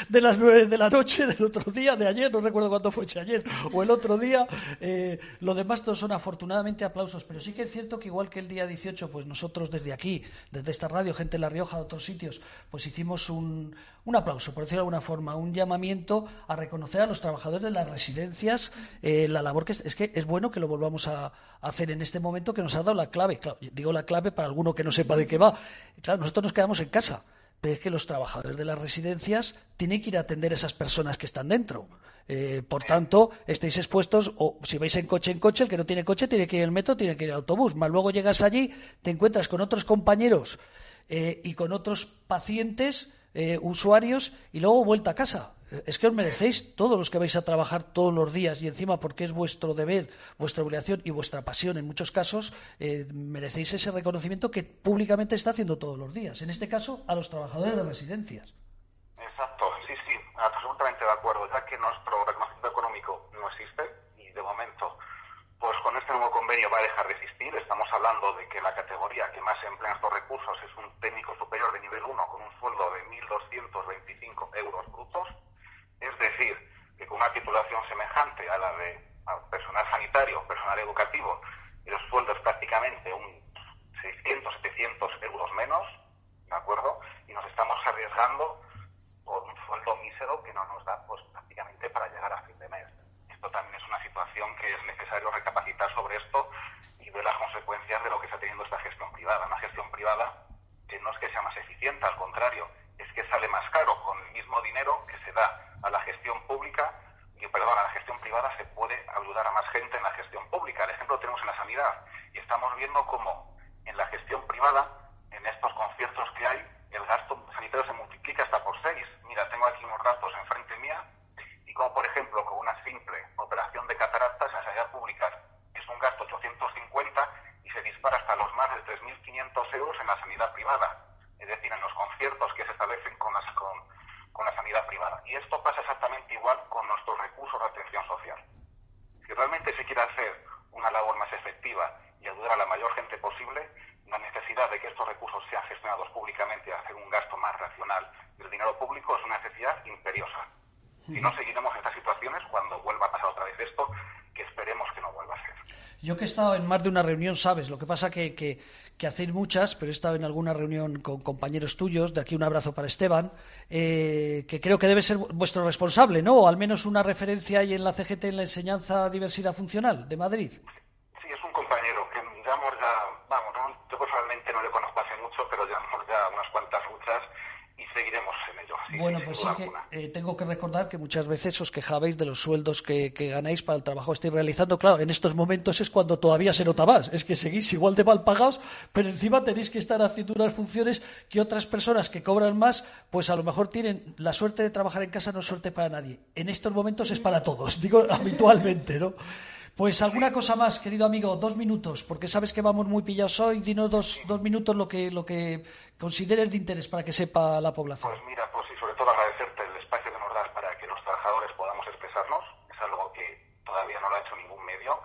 de las nueve de la noche del otro día, de ayer, no recuerdo cuándo fue, si ayer o el otro día. Eh, lo demás todos son afortunadamente aplausos, pero sí que es cierto que igual que el día 18, pues nosotros desde aquí, desde esta radio, gente de La Rioja, de otros sitios, pues hicimos un, un aplauso, por decirlo de alguna forma, un llamamiento a reconocer a los trabajadores de las residencias eh, la labor que es, es, que es bueno que lo volvamos a, hacer en este momento que nos ha dado la clave. Claro, digo la clave para alguno que no sepa de qué va. Claro, nosotros nos quedamos en casa, pero es que los trabajadores de las residencias tienen que ir a atender a esas personas que están dentro. Eh, por tanto, estáis expuestos, o si vais en coche en coche, el que no tiene coche tiene que ir en metro, tiene que ir en autobús. Más luego llegas allí, te encuentras con otros compañeros eh, y con otros pacientes, eh, usuarios, y luego vuelta a casa es que os merecéis todos los que vais a trabajar todos los días y encima porque es vuestro deber, vuestra obligación y vuestra pasión en muchos casos, eh, merecéis ese reconocimiento que públicamente está haciendo todos los días. En este caso, a los trabajadores de residencias. Exacto, sí, sí, absolutamente de acuerdo, ya que nuestro reconocimiento económico no existe y de momento, pues con este nuevo convenio va a dejar de existir. Estamos hablando de que la categoría que más emplea estos recursos es un técnico superior de nivel 1 con un sueldo de 1.225 euros brutos es decir, que con una titulación semejante a la de personal sanitario, personal educativo, y los sueldos prácticamente un 600, 700 euros menos, ¿de acuerdo? Y nos estamos arriesgando por un sueldo mísero que no nos da pues prácticamente para llegar a fin de mes. Esto también es una situación que es necesario recapacitar sobre esto y ver las consecuencias de lo que está teniendo esta gestión privada. Una gestión privada que no es que sea más eficiente, al contrario, es que sale más caro con el mismo dinero que se da a la gestión pública, y, perdón, a la gestión privada se puede ayudar a más gente en la gestión pública. El ejemplo lo tenemos en la sanidad y estamos viendo cómo en la gestión privada, en estos conciertos que hay, el gasto sanitario se multiplica hasta por seis. Mira, tengo aquí unos datos enfrente mía y como por ejemplo con una simple operación de cataratas en la sanidad pública es un gasto 850 y se dispara hasta los más de 3.500 euros en la sanidad privada. Es decir, en los conciertos que se establecen con, las, con, con la sanidad privada. Y esto pasa exactamente igual con nuestros recursos de atención social. Si realmente se quiere hacer una labor más efectiva y ayudar a la mayor gente posible, la necesidad de que estos recursos sean gestionados públicamente y hacer un gasto más racional del dinero público es una necesidad imperiosa. Si no, seguiremos estas situaciones cuando vuelva a pasar otra vez esto, que esperemos que no vuelva a ser. Yo que he estado en más de una reunión, sabes, lo que pasa que, que, que hacéis muchas, pero he estado en alguna reunión con compañeros tuyos, de aquí un abrazo para Esteban, eh, que creo que debe ser vuestro responsable, ¿no? O al menos una referencia ahí en la CGT en la enseñanza diversidad funcional de Madrid. Sí, es un compañero que llevamos ya, vamos, no, yo personalmente no le conozco hace mucho, pero llevamos ya unas cuantas luchas y seguiremos en ello. Sí, bueno, pues sí que eh, tengo que recordar que muchas veces os quejabais de los sueldos que, que, ganáis para el trabajo que estáis realizando. Claro, en estos momentos es cuando todavía se nota más. Es que seguís igual de mal pagados, pero encima tenéis que estar haciendo unas funciones que otras personas que cobran más, pues a lo mejor tienen la suerte de trabajar en casa, no es suerte para nadie. En estos momentos es para todos, digo habitualmente, ¿no? Pues alguna cosa más, querido amigo, dos minutos, porque sabes que vamos muy pillados hoy. Dinos dos, dos minutos lo que, lo que consideres de interés para que sepa la población. Pues mira, pues sí, sobre todo agradecerte el espacio que nos das para que los trabajadores podamos expresarnos. Es algo que todavía no lo ha hecho ningún medio.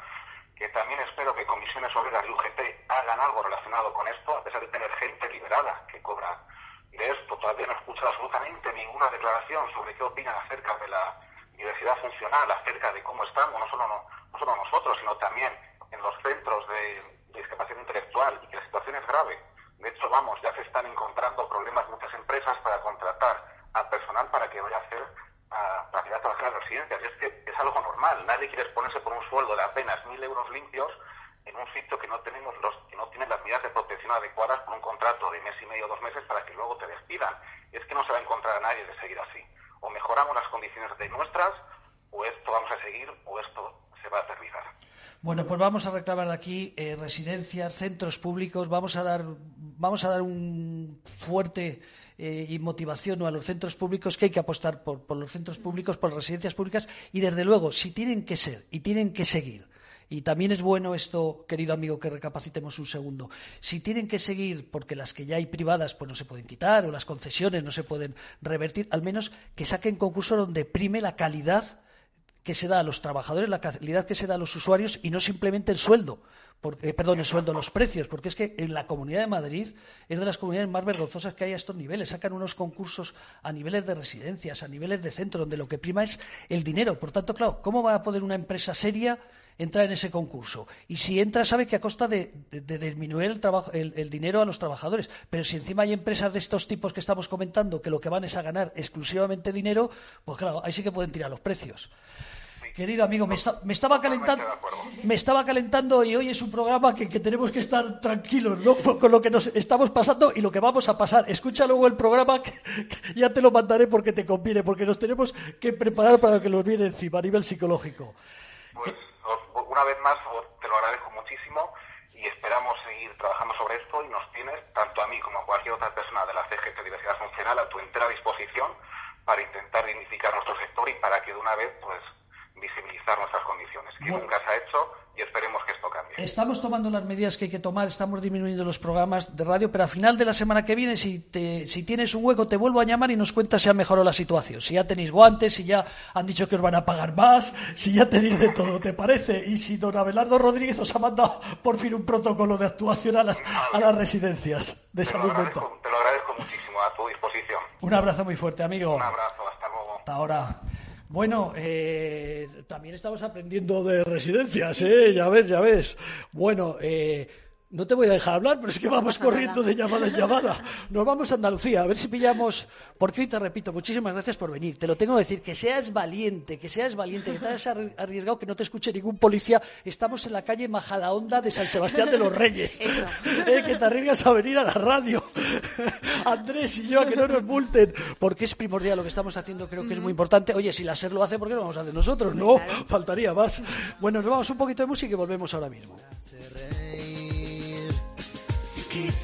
Que también espero que comisiones obreras y UGT hagan algo relacionado con esto, a pesar de tener gente liberada que cobra de esto. Todavía no he escuchado absolutamente ninguna declaración sobre qué opinan acerca de la diversidad funcional, acerca de cómo estamos, no solo, no, no solo nosotros, sino también en los centros de, discapacidad intelectual y que la situación es grave. De hecho, vamos, ya se están encontrando problemas muchas empresas para contratar al personal para que vaya a hacer a, para a trabajar en las residencias. Y es que es algo normal. Nadie quiere exponerse por un sueldo de apenas mil euros limpios en un sitio que no tenemos los que no tiene las medidas de protección adecuadas por un contrato de mes y medio o dos meses para que luego te despidan. Es que no se va a encontrar a nadie de seguir así. O mejoramos las condiciones de nuestras, o esto vamos a seguir, o esto se va a. Bueno, pues vamos a reclamar aquí eh, residencias, centros públicos, vamos a dar, vamos a dar un fuerte eh, y motivación a los centros públicos que hay que apostar por, por los centros públicos, por las residencias públicas y desde luego, si tienen que ser y tienen que seguir y también es bueno esto, querido amigo, que recapacitemos un segundo. Si tienen que seguir, porque las que ya hay privadas pues no se pueden quitar o las concesiones no se pueden revertir, al menos que saquen concursos donde prime la calidad que se da a los trabajadores, la calidad que se da a los usuarios y no simplemente el sueldo. Porque, perdón, el sueldo, los precios, porque es que en la Comunidad de Madrid es de las comunidades más vergonzosas que hay a estos niveles. Sacan unos concursos a niveles de residencias, a niveles de centro, donde lo que prima es el dinero. Por tanto, claro, ¿cómo va a poder una empresa seria entrar en ese concurso. Y si entra, sabe que a costa de, disminuir el, trabajo, el, dinero a los trabajadores. Pero si encima hay empresas de estos tipos que estamos comentando que lo que van es a ganar exclusivamente dinero, pues claro, ahí sí que pueden tirar los precios. Querido amigo, me, está, me, estaba calentando, me estaba calentando y hoy es un programa que, que, tenemos que estar tranquilos, ¿no? Con lo que nos estamos pasando y lo que vamos a pasar. Escucha luego el programa, que, que ya te lo mandaré porque te conviene, porque nos tenemos que preparar para que nos viene encima a nivel psicológico. Pues una vez más te lo agradezco muchísimo y esperamos seguir trabajando sobre esto y nos tienes, tanto a mí como a cualquier otra persona de la CGT Diversidad Funcional, a tu entera disposición para intentar dignificar nuestro sector y para que de una vez pues visibilizar nuestras condiciones, que bueno. nunca se ha hecho y esperemos que esto cambie. Estamos tomando las medidas que hay que tomar, estamos disminuyendo los programas de radio, pero a final de la semana que viene, si, te, si tienes un hueco, te vuelvo a llamar y nos cuentas si ha mejorado la situación. Si ya tenéis guantes, si ya han dicho que os van a pagar más, si ya tenéis de todo, ¿te parece? Y si don Abelardo Rodríguez os ha mandado por fin un protocolo de actuación a las, a las residencias de te salud mental. mental. Te lo agradezco muchísimo, a tu disposición. Un abrazo muy fuerte, amigo. Un abrazo, hasta luego. Hasta ahora. Bueno, eh, también estamos aprendiendo de residencias, ¿eh? Ya ves, ya ves. Bueno, eh, no te voy a dejar hablar, pero es que vamos corriendo de llamada en llamada. Nos vamos a Andalucía, a ver si pillamos. Porque hoy te repito, muchísimas gracias por venir. Te lo tengo que decir, que seas valiente, que seas valiente, que te hayas arriesgado, que no te escuche ningún policía. Estamos en la calle Majadahonda de San Sebastián de los Reyes. eh, que te arriesgas a venir a la radio. Andrés y yo, a que no nos multen. Porque es primordial lo que estamos haciendo, creo que es muy importante. Oye, si la SER lo hace, ¿por qué no vamos a hacer nosotros? No, claro. faltaría más. Bueno, nos vamos un poquito de música y volvemos ahora mismo.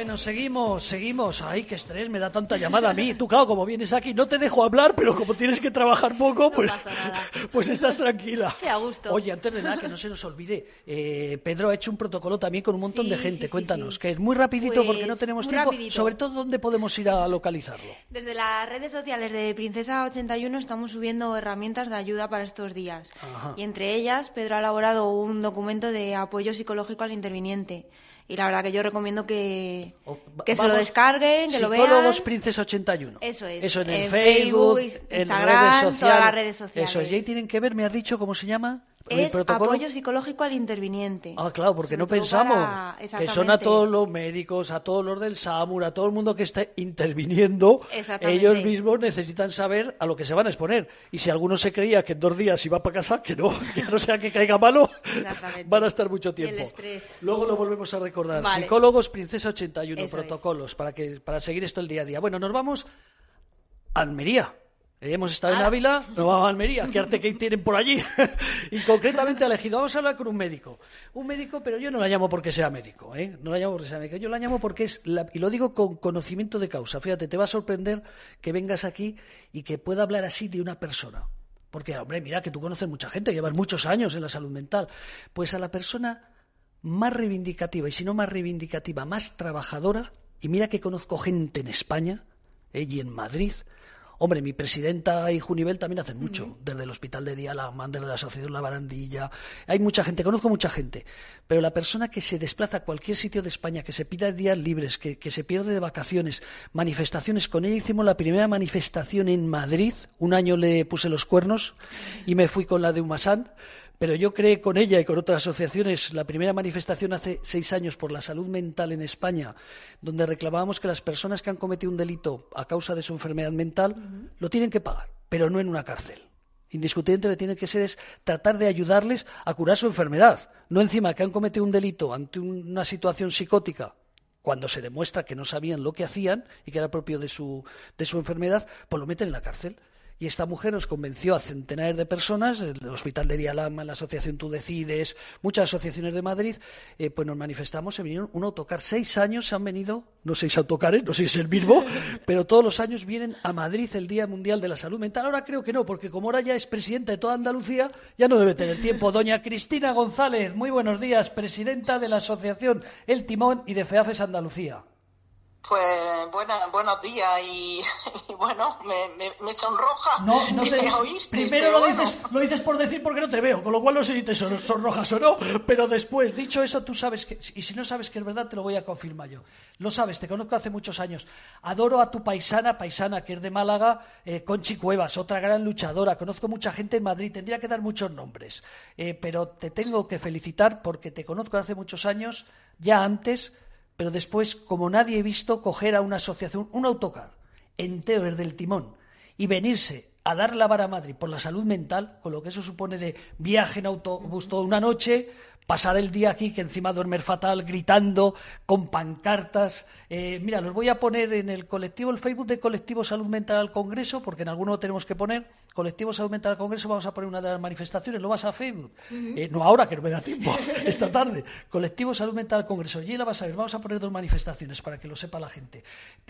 Bueno, seguimos, seguimos. Ay, qué estrés, me da tanta llamada a mí. Tú, claro, como vienes aquí, no te dejo hablar, pero como tienes que trabajar poco, pues, pasa nada. pues estás tranquila. Qué a gusto. Oye, antes de nada, que no se nos olvide, eh, Pedro ha hecho un protocolo también con un montón Sí, de gente. sí, Cuéntanos, sí. que es muy rapidito porque no Pues, tenemos tiempo. rapidito. Sobre todo, ¿dónde podemos ir a localizarlo? Desde las redes sociales de Princesa 81 estamos subiendo herramientas de ayuda para estos días. Ajá. Y entre ellas, Pedro ha elaborado un documento de apoyo psicológico al interviniente. Y la verdad que yo recomiendo que, que se lo descarguen, que lo vean. Psicólogos Princesa 81. Eso es. Eso en el En Facebook, Facebook, en Instagram, redes todas sociales. las redes sociales. Eso es. Y ahí tienen que ver, me has dicho, ¿cómo se llama? ¿El Es protocolo? apoyo psicológico al interviniente. Ah, claro, porque no pensamos para- que son a todos los médicos, a todos los del SAMUR, a todo el mundo que está interviniendo. Ellos mismos necesitan saber a lo que se van a exponer. Y si alguno se creía que en dos días iba para casa, que no, que no sea que caiga malo, van a estar mucho tiempo. El estrés. Luego lo volvemos a recordar. Vale. Psicólogos, Princesa 81, Eso es. protocolos, para, que, para seguir esto el día a día. Bueno, nos vamos a Almería. Eh, Hemos estado en Ah. Ávila, nos vamos a Almería. ¿Qué arte que tienen por allí? y concretamente elegido. Vamos a hablar con un médico. Un médico, pero yo no la llamo porque sea médico. ¿eh? No la llamo porque sea médico. Yo la llamo porque es, la- y lo digo con conocimiento de causa. Fíjate, te va a sorprender que vengas aquí y que pueda hablar así de una persona. Porque, hombre, mira que tú conoces mucha gente, llevas muchos años en la salud mental. Pues a la persona más reivindicativa, y si no más reivindicativa, más trabajadora, y mira que conozco gente en España eh, y en Madrid. Hombre, mi presidenta y Junivel también hacen mucho, desde el Hospital de Día, la desde la Asociación La Barandilla. Hay mucha gente, conozco mucha gente, pero la persona que se desplaza a cualquier sitio de España, que se pida días libres, que, que se pierde de vacaciones, manifestaciones, con ella hicimos la primera manifestación en Madrid, un año le puse los cuernos y me fui con la de Humasán, pero yo creé con ella y con otras asociaciones la primera manifestación hace seis años por la salud mental en España, donde reclamábamos que las personas que han cometido un delito a causa de su enfermedad mental lo tienen que pagar, pero no en una cárcel. Indiscutiblemente lo que tiene que ser es tratar de ayudarles a curar su enfermedad, no encima que han cometido un delito ante una situación psicótica cuando se demuestra que no sabían lo que hacían y que era propio de su, de su enfermedad, pues lo meten en la cárcel. Y esta mujer nos convenció a centenares de personas, el Hospital de Dialama, la Asociación Tú Decides, muchas asociaciones de Madrid, eh, pues nos manifestamos, se vinieron un autocar, seis años se han venido, no seis autocares, no sé si es el mismo, pero todos los años vienen a Madrid el Día Mundial de la Salud Mental. Ahora creo que no, porque como ahora ya es presidenta de toda Andalucía, ya no debe tener tiempo. Doña Cristina González, muy buenos días, presidenta de la Asociación El Timón y de FEAFES Andalucía. Pues buena, buenos días y, y bueno, me, me, me sonroja No, no te- me oíste, primero lo bueno. dices, lo dices por decir porque no te veo, con lo cual no sé si te son- sonrojas o no, pero después, dicho eso, tú sabes que, y si no sabes que es verdad, te lo voy a confirmar yo. Lo sabes, te conozco hace muchos años. Adoro a tu paisana, paisana, que es de Málaga, eh, Conchi Cuevas, otra gran luchadora. Conozco mucha gente en Madrid, tendría que dar muchos nombres, Eh, pero te tengo que felicitar porque te conozco hace muchos años, ya antes, pero después, como nadie he visto coger a una asociación, un autocar entero desde el timón y venirse a dar la vara a Madrid por la salud mental, con lo que eso supone de viaje en autobús toda una noche, pasar el día aquí, que encima duermer fatal, gritando, con pancartas. Eh, mira, los voy a poner en el colectivo, el Facebook de Colectivo Salud Mental al Congreso, porque en alguno lo tenemos que poner. Colectivo Salud Mental al Congreso, vamos a poner una de las manifestaciones, lo vas a Facebook. Eh, no ahora, que no me da tiempo, esta tarde. Colectivo Salud Mental al Congreso, y la vas a ver, vamos a poner dos manifestaciones para que lo sepa la gente.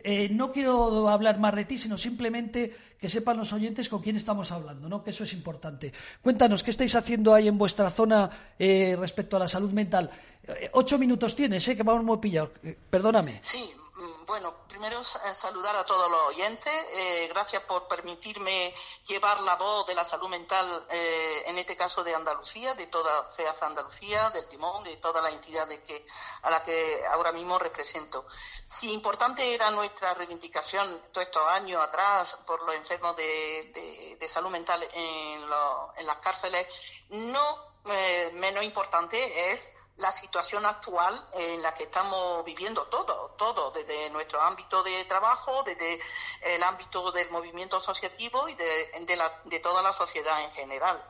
Eh, no quiero hablar más de ti, sino simplemente que sepan los oyentes con quién estamos hablando, ¿no? que eso es importante. Cuéntanos, ¿qué estáis haciendo ahí en vuestra zona respecto a la salud mental? Eh, ocho minutos tienes, ¿eh? que vamos muy pillados. Eh, perdóname. Sí, mm, bueno, primero sa- saludar a todos los oyentes. eh, gracias por permitirme llevar la voz de la salud mental, eh, en este caso de Andalucía, de toda FEAF Andalucía, del Timón, de todas las entidades que, a las que ahora mismo represento. Si importante era nuestra reivindicación todos estos años atrás por los enfermos de, salud mental en, lo- en las cárceles, no eh, menos importante es la situación actual en la que estamos viviendo todo, todo, desde nuestro ámbito de trabajo, desde el ámbito del movimiento asociativo y de, toda la sociedad en general.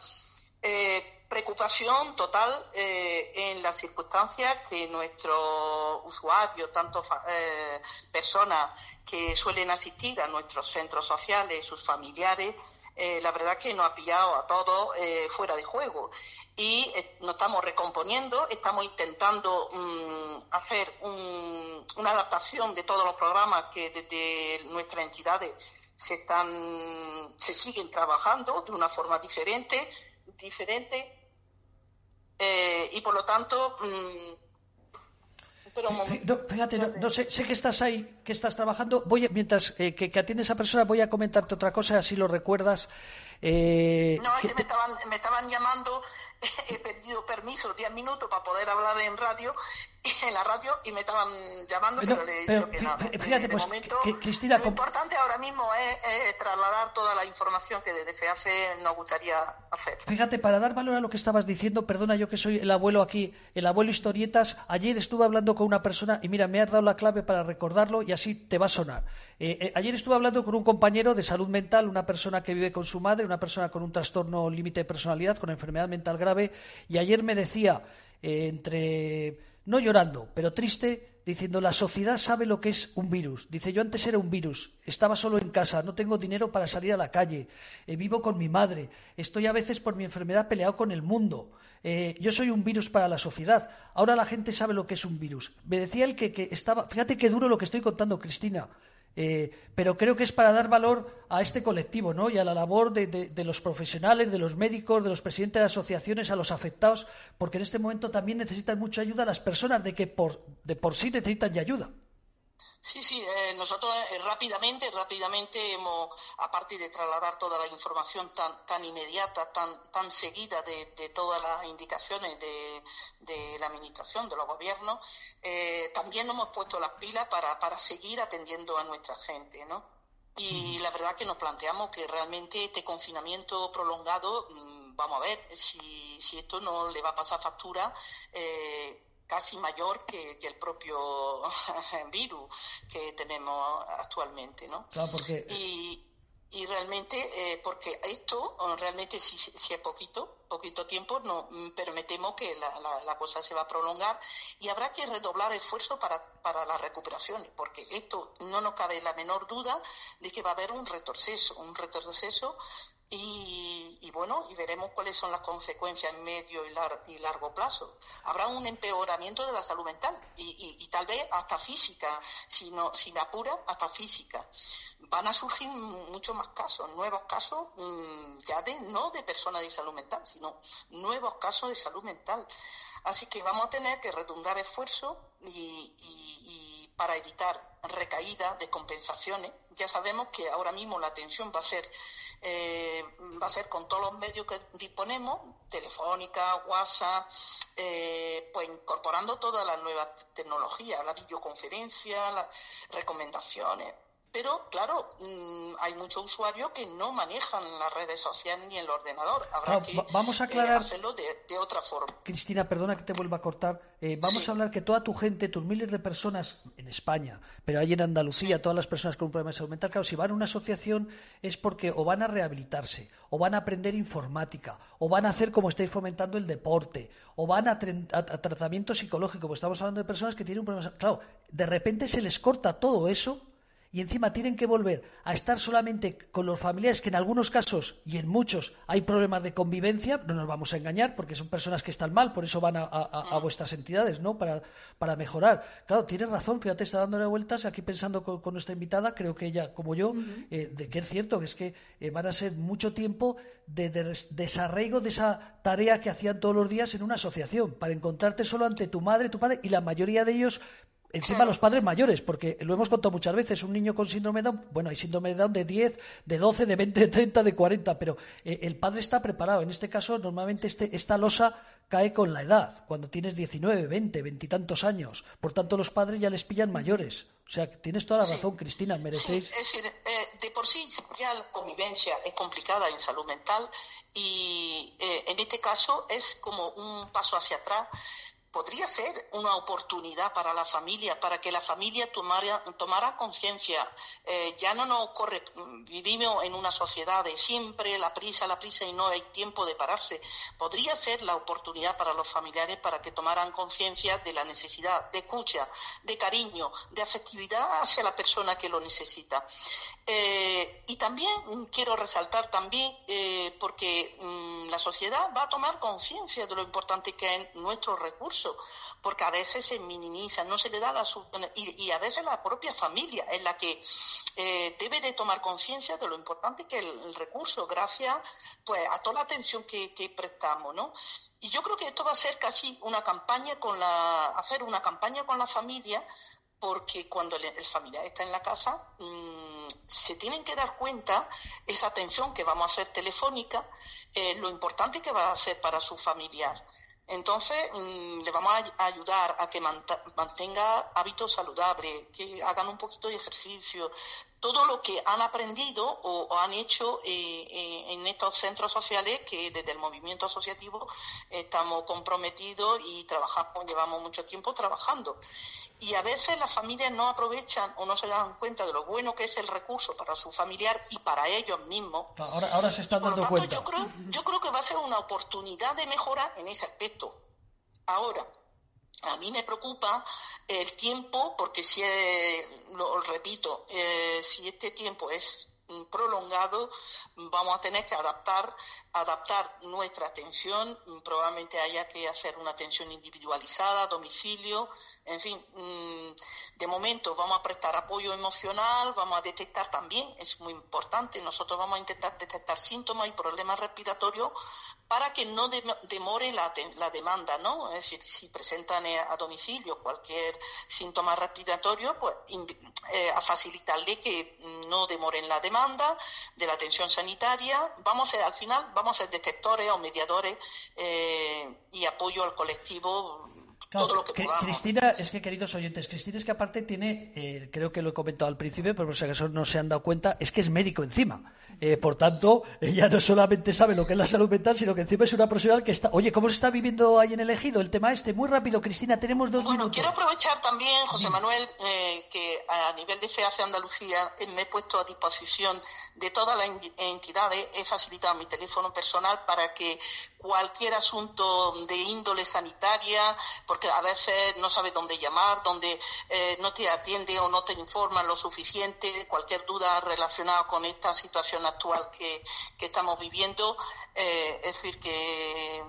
Eh, preocupación total eh, en las circunstancias que nuestros usuarios, tanto eh, personas que suelen asistir a nuestros centros sociales, sus familiares, la verdad que nos ha pillado a todos fuera de juego y eh, nos estamos recomponiendo, estamos intentando mm, hacer un- una adaptación de todos los programas que desde nuestras entidades se están, se siguen trabajando de una forma diferente, diferente, eh, y por lo tanto, mm, pero. No, fíjate, no, no sé, sé que estás ahí, que estás trabajando. Voy a- mientras eh, que, que atiendes a persona, voy a comentarte otra cosa, así lo recuerdas. Eh, No, es que- que me estaban, me estaban llamando, he pedido permiso 10 minutos para poder hablar en radio, en la radio, y me estaban llamando, No, pero le he pero dicho que nada. De- fíjate, de pues, momento, que- Cristina, lo importante ahora mismo es, es trasladar toda la información que desde FEAFE nos gustaría hacer. Fíjate, para dar valor a lo que estabas diciendo, perdona yo que soy el abuelo aquí, el abuelo historietas, ayer estuve hablando con una persona y mira, me has dado la clave para recordarlo y así te va a sonar. Eh, eh, ayer estuve hablando con un compañero de salud mental, una persona que vive con su madre, una persona con un trastorno límite de personalidad, con enfermedad mental grave, y ayer me decía, eh, entre, no llorando, pero triste, diciendo, la sociedad sabe lo que es un virus. Dice, yo antes era un virus, estaba solo en casa, no tengo dinero para salir a la calle, eh, vivo con mi madre, estoy a veces por mi enfermedad peleado con el mundo. eh, yo soy un virus para la sociedad. Ahora la gente sabe lo que es un virus. Me decía él que, que estaba. Fíjate qué duro lo que estoy contando, Cristina. Eh, pero creo que es para dar valor a este colectivo ¿no? y a la labor de, los profesionales, de los médicos, de los presidentes de asociaciones, a los afectados, porque en este momento también necesitan mucha ayuda las personas de que por, de por sí necesitan ayuda. Sí, sí, eh, nosotros eh, rápidamente, rápidamente hemos, aparte de trasladar toda la información tan, tan inmediata, tan, tan seguida de, de todas las indicaciones de, de la Administración, de los gobiernos, eh, también hemos puesto las pilas para, para seguir atendiendo a nuestra gente, ¿no? Y la verdad que nos planteamos que realmente este confinamiento prolongado, mm, vamos a ver si, si esto no le va a pasar factura. eh, casi mayor que, que el propio virus que tenemos actualmente, ¿no? Claro, porque Y, y realmente, eh, porque esto eh, realmente si, si es poquito, poquito tiempo, no, mm, pero me temo que la, la- la cosa se va a prolongar y habrá que redoblar esfuerzo para, para las recuperaciones, porque esto no nos cabe la menor duda de que va a haber un retroceso, un retroceso y, bueno, y veremos cuáles son las consecuencias en medio y, lar- y largo plazo. Habrá un empeoramiento de la salud mental y tal vez hasta física, si, no, si me apura, hasta física. Van a surgir muchos más casos, nuevos casos mm, ya de no de personas de salud mental, sino nuevos casos de salud mental. Así que vamos a tener que redundar esfuerzos y, para evitar recaídas, descompensaciones. Ya sabemos que ahora mismo la atención va a ser eh, va a ser con todos los medios que disponemos, telefónica, WhatsApp, eh, pues incorporando todas las nuevas tecnologías, la videoconferencia, las recomendaciones. Pero, claro, mm, hay muchos usuarios que no manejan las redes sociales ni el ordenador. Habrá Claro, que va- vamos a eh, aclarar- hacerlo de, de otra forma. Cristina, perdona que te vuelva a cortar. Eh, vamos a hablar que toda tu gente, tus miles de personas en España, pero ahí en Andalucía, todas las personas con un problema de salud mental, claro, si van a una asociación es porque o van a rehabilitarse, o van a aprender informática, o van a hacer como estáis fomentando el deporte, o van a, tren- a- a tratamiento psicológico, porque estamos hablando de personas que tienen un problema. Claro, de repente se les corta todo eso y encima tienen que volver a estar solamente con los familiares, que en algunos casos y en muchos hay problemas de convivencia, no nos vamos a engañar, porque son personas que están mal, por eso van a, a- a- a vuestras entidades, ¿no? Para, para mejorar. Claro, tienes razón, fíjate, está dándole vueltas aquí pensando con, con nuestra invitada, creo que ella, como yo, eh, de que es cierto, que es que eh, van a ser mucho tiempo de, de des- desarraigo de esa tarea que hacían todos los días en una asociación, para encontrarte solo ante tu madre, tu padre, y la mayoría de ellos Encima los padres mayores, porque lo hemos contado muchas veces, un niño con síndrome de Down, bueno, hay síndrome de Down de 10, de 12, de 20, de 30, de 40, pero eh, el padre está preparado. En este caso, normalmente este, esta losa cae con la edad, cuando tienes 19, 20, 20 y tantos años. Por tanto, los padres ya les pillan mayores. O sea, tienes toda la razón, Cristina, merecéis... Sí, es decir, eh, de por sí ya la convivencia es complicada en salud mental y eh, en este caso es como un paso hacia atrás podría ser una oportunidad para la familia, para que la familia tomara, conciencia. Eh, ya no nos ocurre, vivimos en una sociedad de siempre la prisa, la prisa y no hay tiempo de pararse. Podría ser la oportunidad para los familiares para que tomaran conciencia de la necesidad de escucha, de cariño, de afectividad hacia la persona que lo necesita. Eh, y también quiero resaltar también, eh, porque mm, la sociedad va a tomar conciencia de lo importante que es nuestro porque a veces se minimiza, no se le da la y, y a veces la propia familia es la que eh, debe de tomar conciencia de lo importante que es el, recurso, gracias pues a toda la atención que, prestamos, ¿no? Y yo creo que esto va a ser casi una campaña con la, hacer una campaña con la familia porque cuando el, familiar está en la casa mmm, se tienen que dar cuenta esa atención que vamos a hacer telefónica, eh, lo importante que va a ser para su familiar. Entonces, mmm, le vamos a ayudar a que mantenga hábitos saludables, que hagan un poquito de ejercicio, todo lo que han aprendido o, o han hecho eh, eh, en estos centros sociales que desde el movimiento asociativo estamos comprometidos y trabajamos, llevamos mucho tiempo trabajando y a veces las familias no aprovechan o no se dan cuenta de lo bueno que es el recurso para su familiar y para ellos mismos. Ahora, ahora se están dando tanto, cuenta. Yo creo, yo creo que va a ser una oportunidad de mejora en ese aspecto. Ahora, a mí me preocupa el tiempo, porque si, es, lo repito, eh, si este tiempo es prolongado, vamos a tener que adaptar, adaptar nuestra atención, probablemente haya que hacer una atención individualizada, domicilio, en fin, mm, de momento vamos a prestar apoyo emocional, vamos a detectar también, es muy importante, nosotros vamos a intentar detectar síntomas y problemas respiratorios para que no demore la, demanda, ¿no? Es decir, si presentan eh, a domicilio cualquier síntoma respiratorio, pues eh, a facilitarle que no demoren la demanda de la atención sanitaria. Vamos a al final, vamos a ser detectores o mediadores eh, y apoyo al colectivo Claro, todo lo que podamos. Cristina, es que queridos oyentes, Cristina es que aparte tiene, eh, creo que lo he comentado al principio, pero por si acaso no se han dado cuenta, es que es médico encima. Eh, por tanto, ella no solamente sabe lo que es la salud mental, sino que encima es una profesional que está. Oye, ¿cómo se está viviendo ahí en el ejido el tema este? Muy rápido, Cristina, tenemos dos bueno, minutos. quiero aprovechar también, José Manuel, eh, que a nivel de FEACE Andalucía eh, me he puesto a disposición de todas las entidades, he facilitado mi teléfono personal para que cualquier asunto de índole sanitaria, porque a veces no sabes dónde llamar, dónde eh, no te atiende o no te informan lo suficiente, cualquier duda relacionada con esta situación actual que, estamos viviendo, eh, es decir, que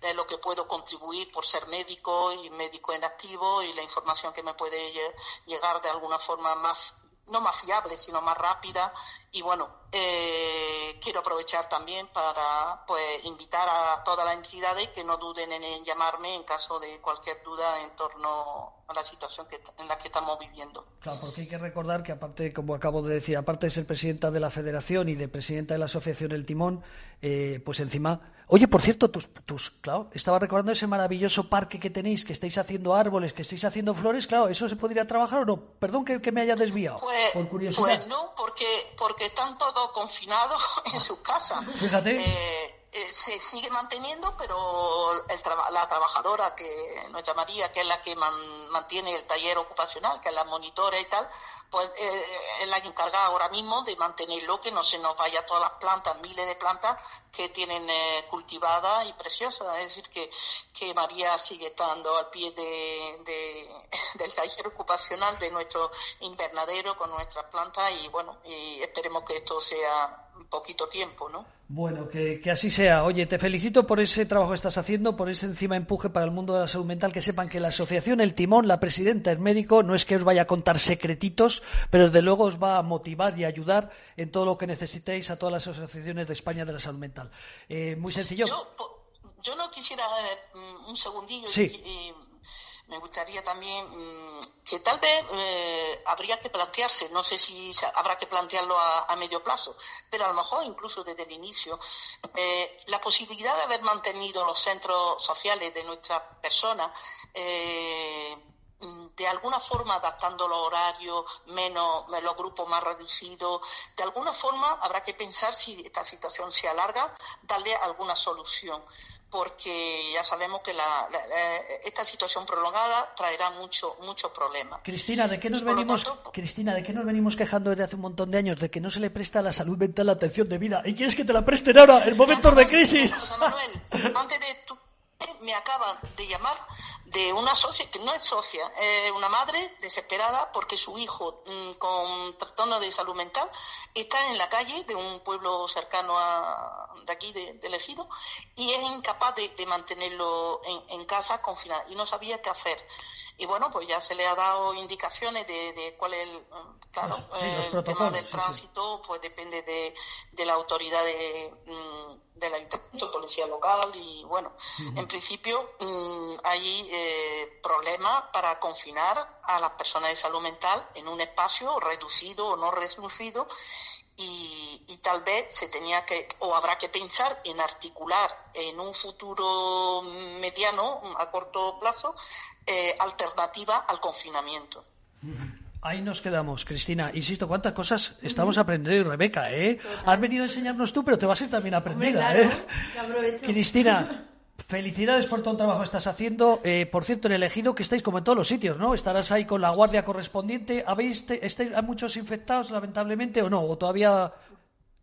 de lo que puedo contribuir por ser médico y médico en activo y la información que me puede llegar de alguna forma más no más fiable, sino más rápida. Y bueno, eh, quiero aprovechar también para pues invitar a todas las entidades que no duden en, llamarme en caso de cualquier duda en torno a la situación que, en la que estamos viviendo. Claro, porque hay que recordar que aparte, como acabo de decir, aparte de ser presidenta de la Federación y de presidenta de la Asociación El Timón, eh, pues encima... Oye, por cierto, tus, tus, claro, estaba recordando ese maravilloso parque que tenéis, que estáis haciendo árboles, que estáis haciendo flores, claro, ¿eso se podría trabajar o no? Perdón que, que me haya desviado, Pues, por curiosidad. pues no, porque, porque están todos confinados en sus casas. Fíjate. Eh, eh, se sigue manteniendo, pero el la trabajadora que nos llamaría, que es la que man- mantiene el taller ocupacional, que es la monitora y tal, pues eh, es la encargada ahora mismo de mantenerlo, que no se nos vaya todas las plantas, miles de plantas que tienen eh, cultivadas y preciosas. Es decir, que, que María sigue estando al pie de, de- del taller ocupacional de nuestro invernadero con nuestras plantas y bueno, y esperemos que esto sea poquito tiempo, ¿no? Bueno, que, que así sea. Oye, te felicito por ese trabajo que estás haciendo, por ese encima empuje para el mundo de la salud mental. Que sepan que la asociación El Timón, la presidenta, el médico, no es que os vaya a contar secretitos, pero desde luego os va a motivar y ayudar en todo lo que necesitéis a todas las asociaciones de España de la salud mental. Eh, muy sencillo. Yo, no quisiera eh, mm, un segundillo. Sí. Me gustaría también mm, que tal vez eh, habría que plantearse, no sé si habrá que plantearlo a, medio plazo, pero a lo mejor incluso desde el inicio, eh, la posibilidad de haber mantenido los centros sociales de nuestras personas eh, de alguna forma adaptando los horarios, menos los grupos más reducidos, de alguna forma habrá que pensar si esta situación se alarga, darle alguna solución porque ya sabemos que la, la- la- esta situación prolongada traerá mucho muchos problemas. Cristina, ¿de qué nos venimos, tanto- Cristina, ¿de qué nos venimos quejando desde hace un montón de años? De que no se le presta a la salud mental la atención debida. ¿Y quieres que te la presten ahora, en momentos de crisis? José Manuel, antes de tu me acaban de llamar de una socia, que no es socia, es una madre desesperada porque su hijo mm, con trastorno de salud mental está en la calle de un pueblo cercano de aquí, de, del ejido, y es incapaz de, de mantenerlo en, en casa confinado y no sabía qué hacer. Y bueno, pues ya se le ha dado indicaciones de, de cuál es el, claro, sí, los el tema del sí, sí. tránsito, pues depende de, de la autoridad de, mm, del ayuntamiento, policía local y bueno, en principio mm, hay eh, problemas para confinar a las personas de salud mental en un espacio reducido o no reducido y, y tal vez se tenía que o habrá que pensar en articular en un futuro mediano a corto plazo eh, alternativa al confinamiento. Ahí nos quedamos, Cristina. Insisto, cuántas cosas estamos aprendiendo, Rebeca, ¿eh? Has venido a enseñarnos tú, pero te vas a ir también aprendida, ¿eh? Cristina, felicidades por todo el trabajo que estás haciendo. Eh, por cierto, en el ejido que estáis como en todos los sitios, ¿no? Estarás ahí con la guardia correspondiente. ¿Habéis, estáis, ¿Hay muchos infectados, lamentablemente, o no? ¿O todavía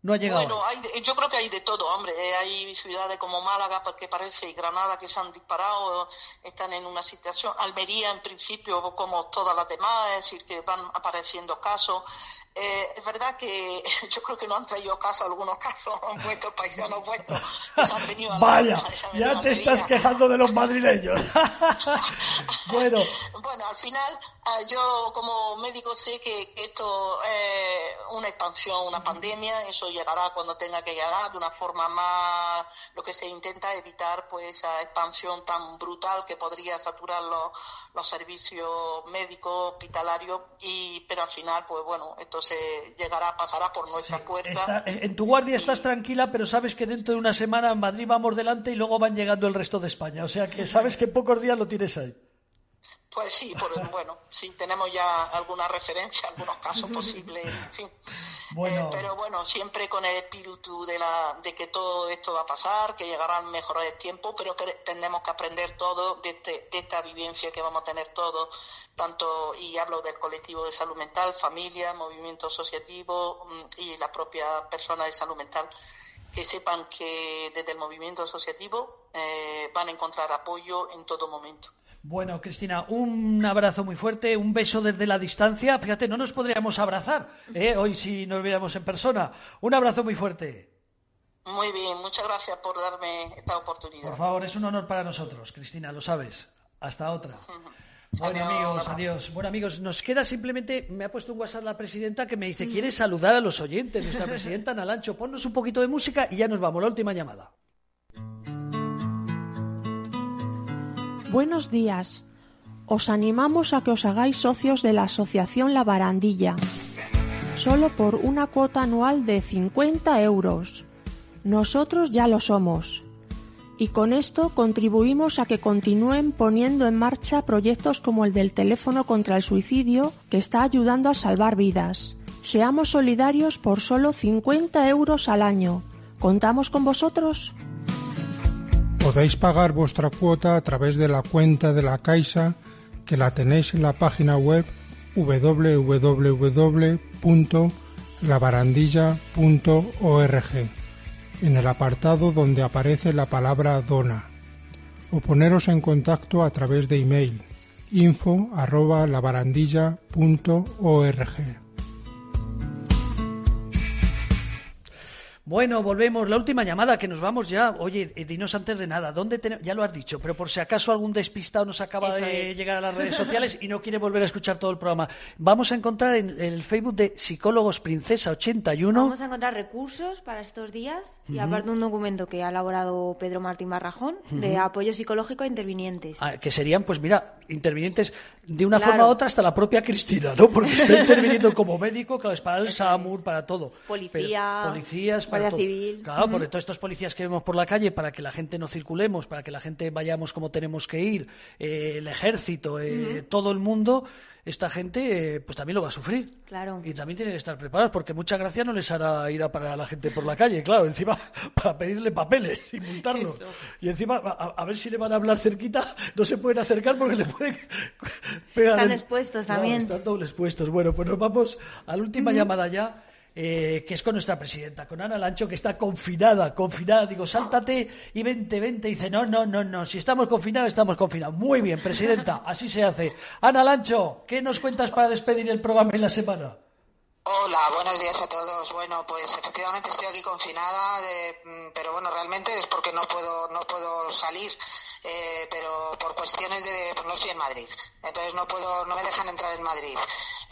no ha llegado? Bueno, hay yo creo que hay de todo, hombre. Eh, Hay ciudades como Málaga, porque parece, y Granada, que se han disparado, están en una situación. Almería, en principio, como todas las demás, es decir, que van apareciendo casos. Eh, es verdad que yo creo que no han traído casos, algunos casos, vuestros paisanos vuestros, que se han venido a la- Vaya, se han venido ya a te estás quejando de los madrileños. bueno, Bueno, al final, ah, yo como médico sé que, que esto es una expansión, una pandemia, eso llegará cuando tenga que llegar. De una forma más, lo que se intenta evitar pues esa expansión tan brutal que podría saturar los, los servicios médicos, hospitalarios, y, pero al final, pues bueno, esto se llegará, pasará por nuestra puerta. está- en tu guardia estás tranquila, pero sabes que dentro de una semana en Madrid vamos delante y luego van llegando el resto de España. O sea que sabes que en pocos días lo tienes ahí. Pues sí, por- bueno, sí, tenemos ya alguna referencia, algunos casos posibles, en fin. Bueno. Eh, pero bueno, siempre con el espíritu de, la, de que todo esto va a pasar, que llegarán mejores tiempos, pero que tenemos que aprender todo de, este- de esta vivencia que vamos a tener todos, tanto, y hablo del colectivo de salud mental, familia, movimiento asociativo mm, y la propia persona de salud mental, que sepan que desde el movimiento asociativo eh, van a encontrar apoyo en todo momento. Bueno, Cristina, un abrazo muy fuerte, un beso desde la distancia. Fíjate, no nos podríamos abrazar ¿eh? hoy si nos viéramos en persona. Un abrazo muy fuerte. Muy bien, muchas gracias por darme esta oportunidad. Por favor, es un honor para nosotros, Cristina, lo sabes. Hasta otra. Bueno, amigos, adiós. Bueno, amigos, nos queda simplemente, me ha puesto un WhatsApp la presidenta que me dice, ¿quiere saludar a los oyentes? Nuestra presidenta Nalancho, ponnos un poquito de música y ya nos vamos, la última llamada. Buenos días. Os animamos a que os hagáis socios de la Asociación La Barandilla, solo por una cuota anual de 50 euros. Nosotros ya lo somos. Y con esto contribuimos a que continúen poniendo en marcha proyectos como el del teléfono contra el suicidio, que está ayudando a salvar vidas. Seamos solidarios por solo 50 euros al año. ¿Contamos con vosotros? Podéis pagar vuestra cuota a través de la cuenta de la Caixa que la tenéis en la página web www.labarandilla.org en el apartado donde aparece la palabra dona o poneros en contacto a través de email info arroba labarandilla.org. Bueno, volvemos. La última llamada, que nos vamos ya. Oye, eh, dinos antes de nada, ¿dónde tenemos? Ya lo has dicho, pero por si acaso algún despistado nos acaba Eso de es. llegar a las redes sociales y no quiere volver a escuchar todo el programa. Vamos a encontrar en el Facebook de Psicólogos Princesa 81. Vamos a encontrar recursos para estos días y Ujú. aparte un documento que ha elaborado Pedro Martín Barrajón de apoyo psicológico a intervinientes. Ah, que serían, pues mira, intervinientes de una Claro. forma u otra hasta la propia Cristina, ¿no? Porque está interviniendo como médico, claro, es para el SAMUR, para todo. Policía, Pero policías, para Guardia Civil. Claro, porque todos estos policías que vemos por la calle, para que la gente no circulemos, para que la gente vayamos como tenemos que ir, eh, el ejército, eh, todo el mundo, esta gente eh, pues también lo va a sufrir. Claro. Y también tiene que estar preparados, porque mucha gracia no les hará ir a parar a la gente por la calle, claro, encima para pedirle papeles y multarlo. Eso. Y encima, a, a ver si le van a hablar cerquita, no se pueden acercar porque le pueden pegar. Están expuestos también. están dobles puestos. Bueno, pues nos vamos a la última llamada ya. Eh, que es con nuestra presidenta, con Ana Lancho, que está confinada, confinada. Digo, sáltate y vente, vente. Y dice, no, no, no, no, si estamos confinados, estamos confinados. Muy bien, presidenta, así se hace. Ana Lancho, ¿qué nos cuentas para despedir el programa en la semana? Hola, buenos días a todos. Bueno, pues efectivamente estoy aquí confinada, eh, pero bueno, realmente es porque no puedo no puedo salir, eh, pero por cuestiones de pues no estoy en Madrid, entonces no puedo no me dejan entrar en Madrid.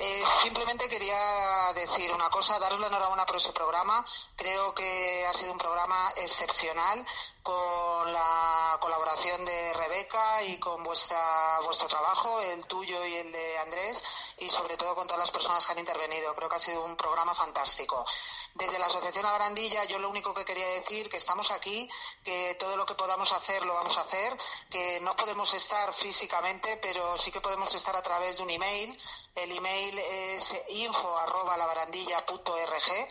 Eh, simplemente quería decir una cosa, daros la enhorabuena por ese programa. Creo que ha sido un programa excepcional con la colaboración de Rebeca y con vuestra vuestro trabajo, el tuyo y el de Andrés, y sobre todo con todas las personas que han intervenido. Creo que ha sido un programa fantástico. Desde la Asociación La Barandilla, yo lo único que quería decir que estamos aquí, que todo lo que podamos hacer lo vamos a hacer, que no podemos estar físicamente, pero sí que podemos estar a través de un email. El email es info@labarandilla.org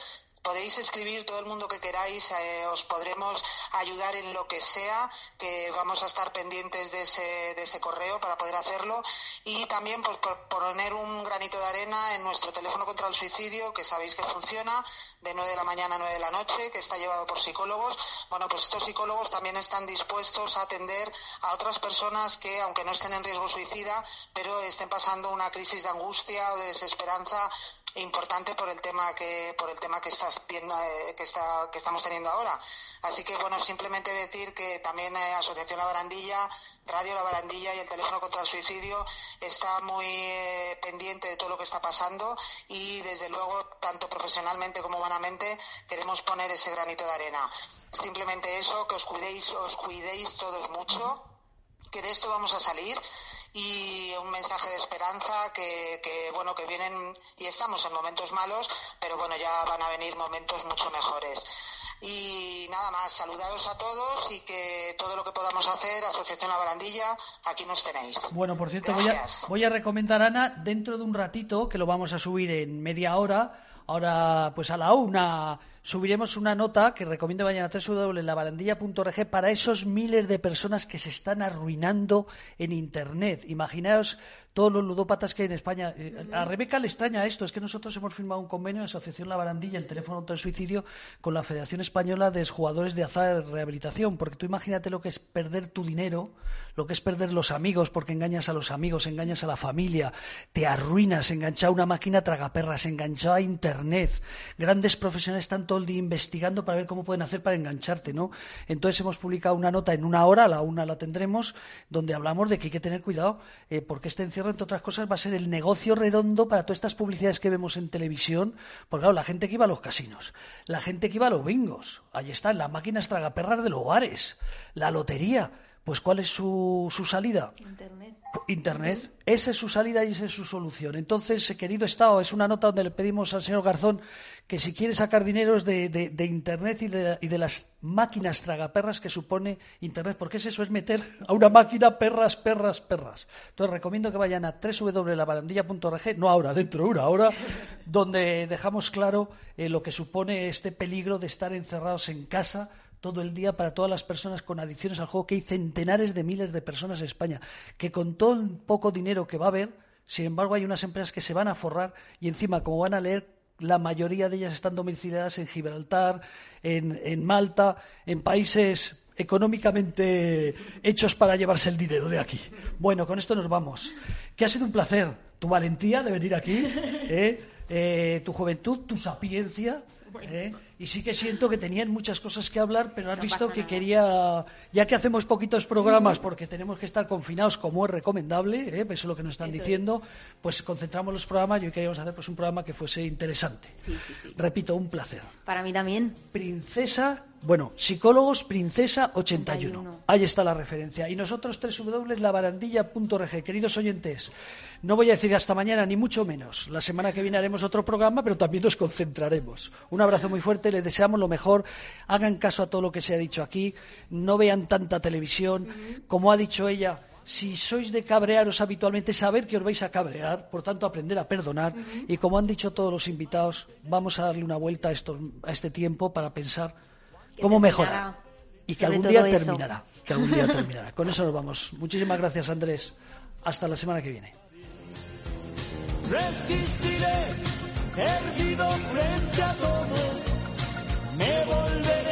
podéis escribir todo el mundo que queráis, eh, os podremos ayudar en lo que sea, que vamos a estar pendientes de ese, de ese correo para poder hacerlo y también pues por poner un granito de arena en nuestro teléfono contra el suicidio, que sabéis que funciona de 9 de la mañana a 9 de la noche, que está llevado por psicólogos. Bueno, pues estos psicólogos también están dispuestos a atender a otras personas que, aunque no estén en riesgo suicida, pero estén pasando una crisis de angustia o de desesperanza importante por el tema que por el tema eh, que está que estamos teniendo ahora. Así que bueno simplemente decir que también eh, asociación la barandilla radio la barandilla y el teléfono contra el suicidio está muy eh, pendiente de todo lo que está pasando y desde luego tanto profesionalmente como humanamente queremos poner ese granito de arena. Simplemente eso que os cuidéis os cuidéis todos mucho que de esto vamos a salir y un mensaje de esperanza que, que, bueno que vienen y estamos en momentos malos pero bueno ya van a venir momentos mucho mejores. Y nada más saludaros a todos y que todo lo que podamos hacer Asociación La Barandilla aquí nos tenéis. Bueno, por cierto, voy a, voy a recomendar, Ana, dentro de un ratito, que lo vamos a subir en media hora, ahora pues a la una subiremos una nota que recomiendo vayan a www.labarandilla.org para esos miles de personas que se están arruinando en Internet. Imaginaos todos los ludópatas que hay en España. Eh, A Rebeca le extraña esto, es que nosotros hemos firmado un convenio, Asociación La Barandilla, el teléfono contra el suicidio, con la Federación Española de Jugadores de Azar y Rehabilitación, porque tú imagínate lo que es perder tu dinero, lo que es perder los amigos, porque engañas a los amigos, engañas a la familia, te arruinas, enganchado a una máquina tragaperras, enganchado a Internet. Grandes profesionales están todo el día investigando para ver cómo pueden hacer para engancharte, ¿no? Entonces hemos publicado una nota en una hora, a la una la tendremos, donde hablamos de que hay que tener cuidado, eh, porque este encierro, entre otras cosas, va a ser el negocio redondo para todas estas publicidades que vemos en televisión, porque claro, la gente que iba a los casinos, la gente que iba a los bingos, ahí están las máquinas tragaperras de los bares, la lotería, pues ¿cuál es su, su salida? Internet. Internet. Esa es su salida y esa es su solución. Entonces, eh, querido Estado, es una nota donde le pedimos al señor Garzón que si quiere sacar dineros de, de- de Internet y de, y de las máquinas tragaperras que supone Internet, porque es eso, es meter a una máquina perras, perras, perras. Entonces, recomiendo que vayan a www.labarandilla.org, no ahora, dentro de una hora, donde dejamos claro eh, lo que supone este peligro de estar encerrados en casa todo el día para todas las personas con adicciones al juego, que hay centenares de miles de personas en España, que con todo el poco dinero que va a haber, sin embargo hay unas empresas que se van a forrar y encima, como van a leer, la mayoría de ellas están domiciliadas en Gibraltar, en, en Malta, en países económicamente hechos para llevarse el dinero de aquí. Bueno, con esto nos vamos. Que ha sido un placer tu valentía de venir aquí, ¿eh? Eh, tu juventud, tu sapiencia. ¿eh? Y sí que siento que tenían muchas cosas que hablar, pero has No visto que nada. quería, ya que hacemos poquitos programas porque tenemos que estar confinados como es recomendable, ¿eh? eso es lo que nos están diciendo, pues concentramos los programas y hoy queríamos hacer pues un programa que fuese interesante. Sí, sí, sí. Repito, un placer. Para mí también. Princesa Bueno, Psicólogos Princesa 81. Ahí está la referencia. Y nosotros www.labarandilla.org. Queridos oyentes, no voy a decir hasta mañana, ni mucho menos. La semana que viene haremos otro programa, pero también nos concentraremos. Un abrazo muy fuerte, les deseamos lo mejor. Hagan caso a todo lo que se ha dicho aquí. No vean tanta televisión. Como ha dicho ella, si sois de cabrearos habitualmente, saber que os vais a cabrear, por tanto aprender a perdonar. Y como han dicho todos los invitados, vamos a darle una vuelta a, esto, a este tiempo para pensar cómo mejorar. Y que algún día terminará. Que algún día terminará. Con eso nos vamos. Muchísimas gracias, Andrés. Hasta la semana que viene. Resistiré, erguido frente a todo. Me volveré.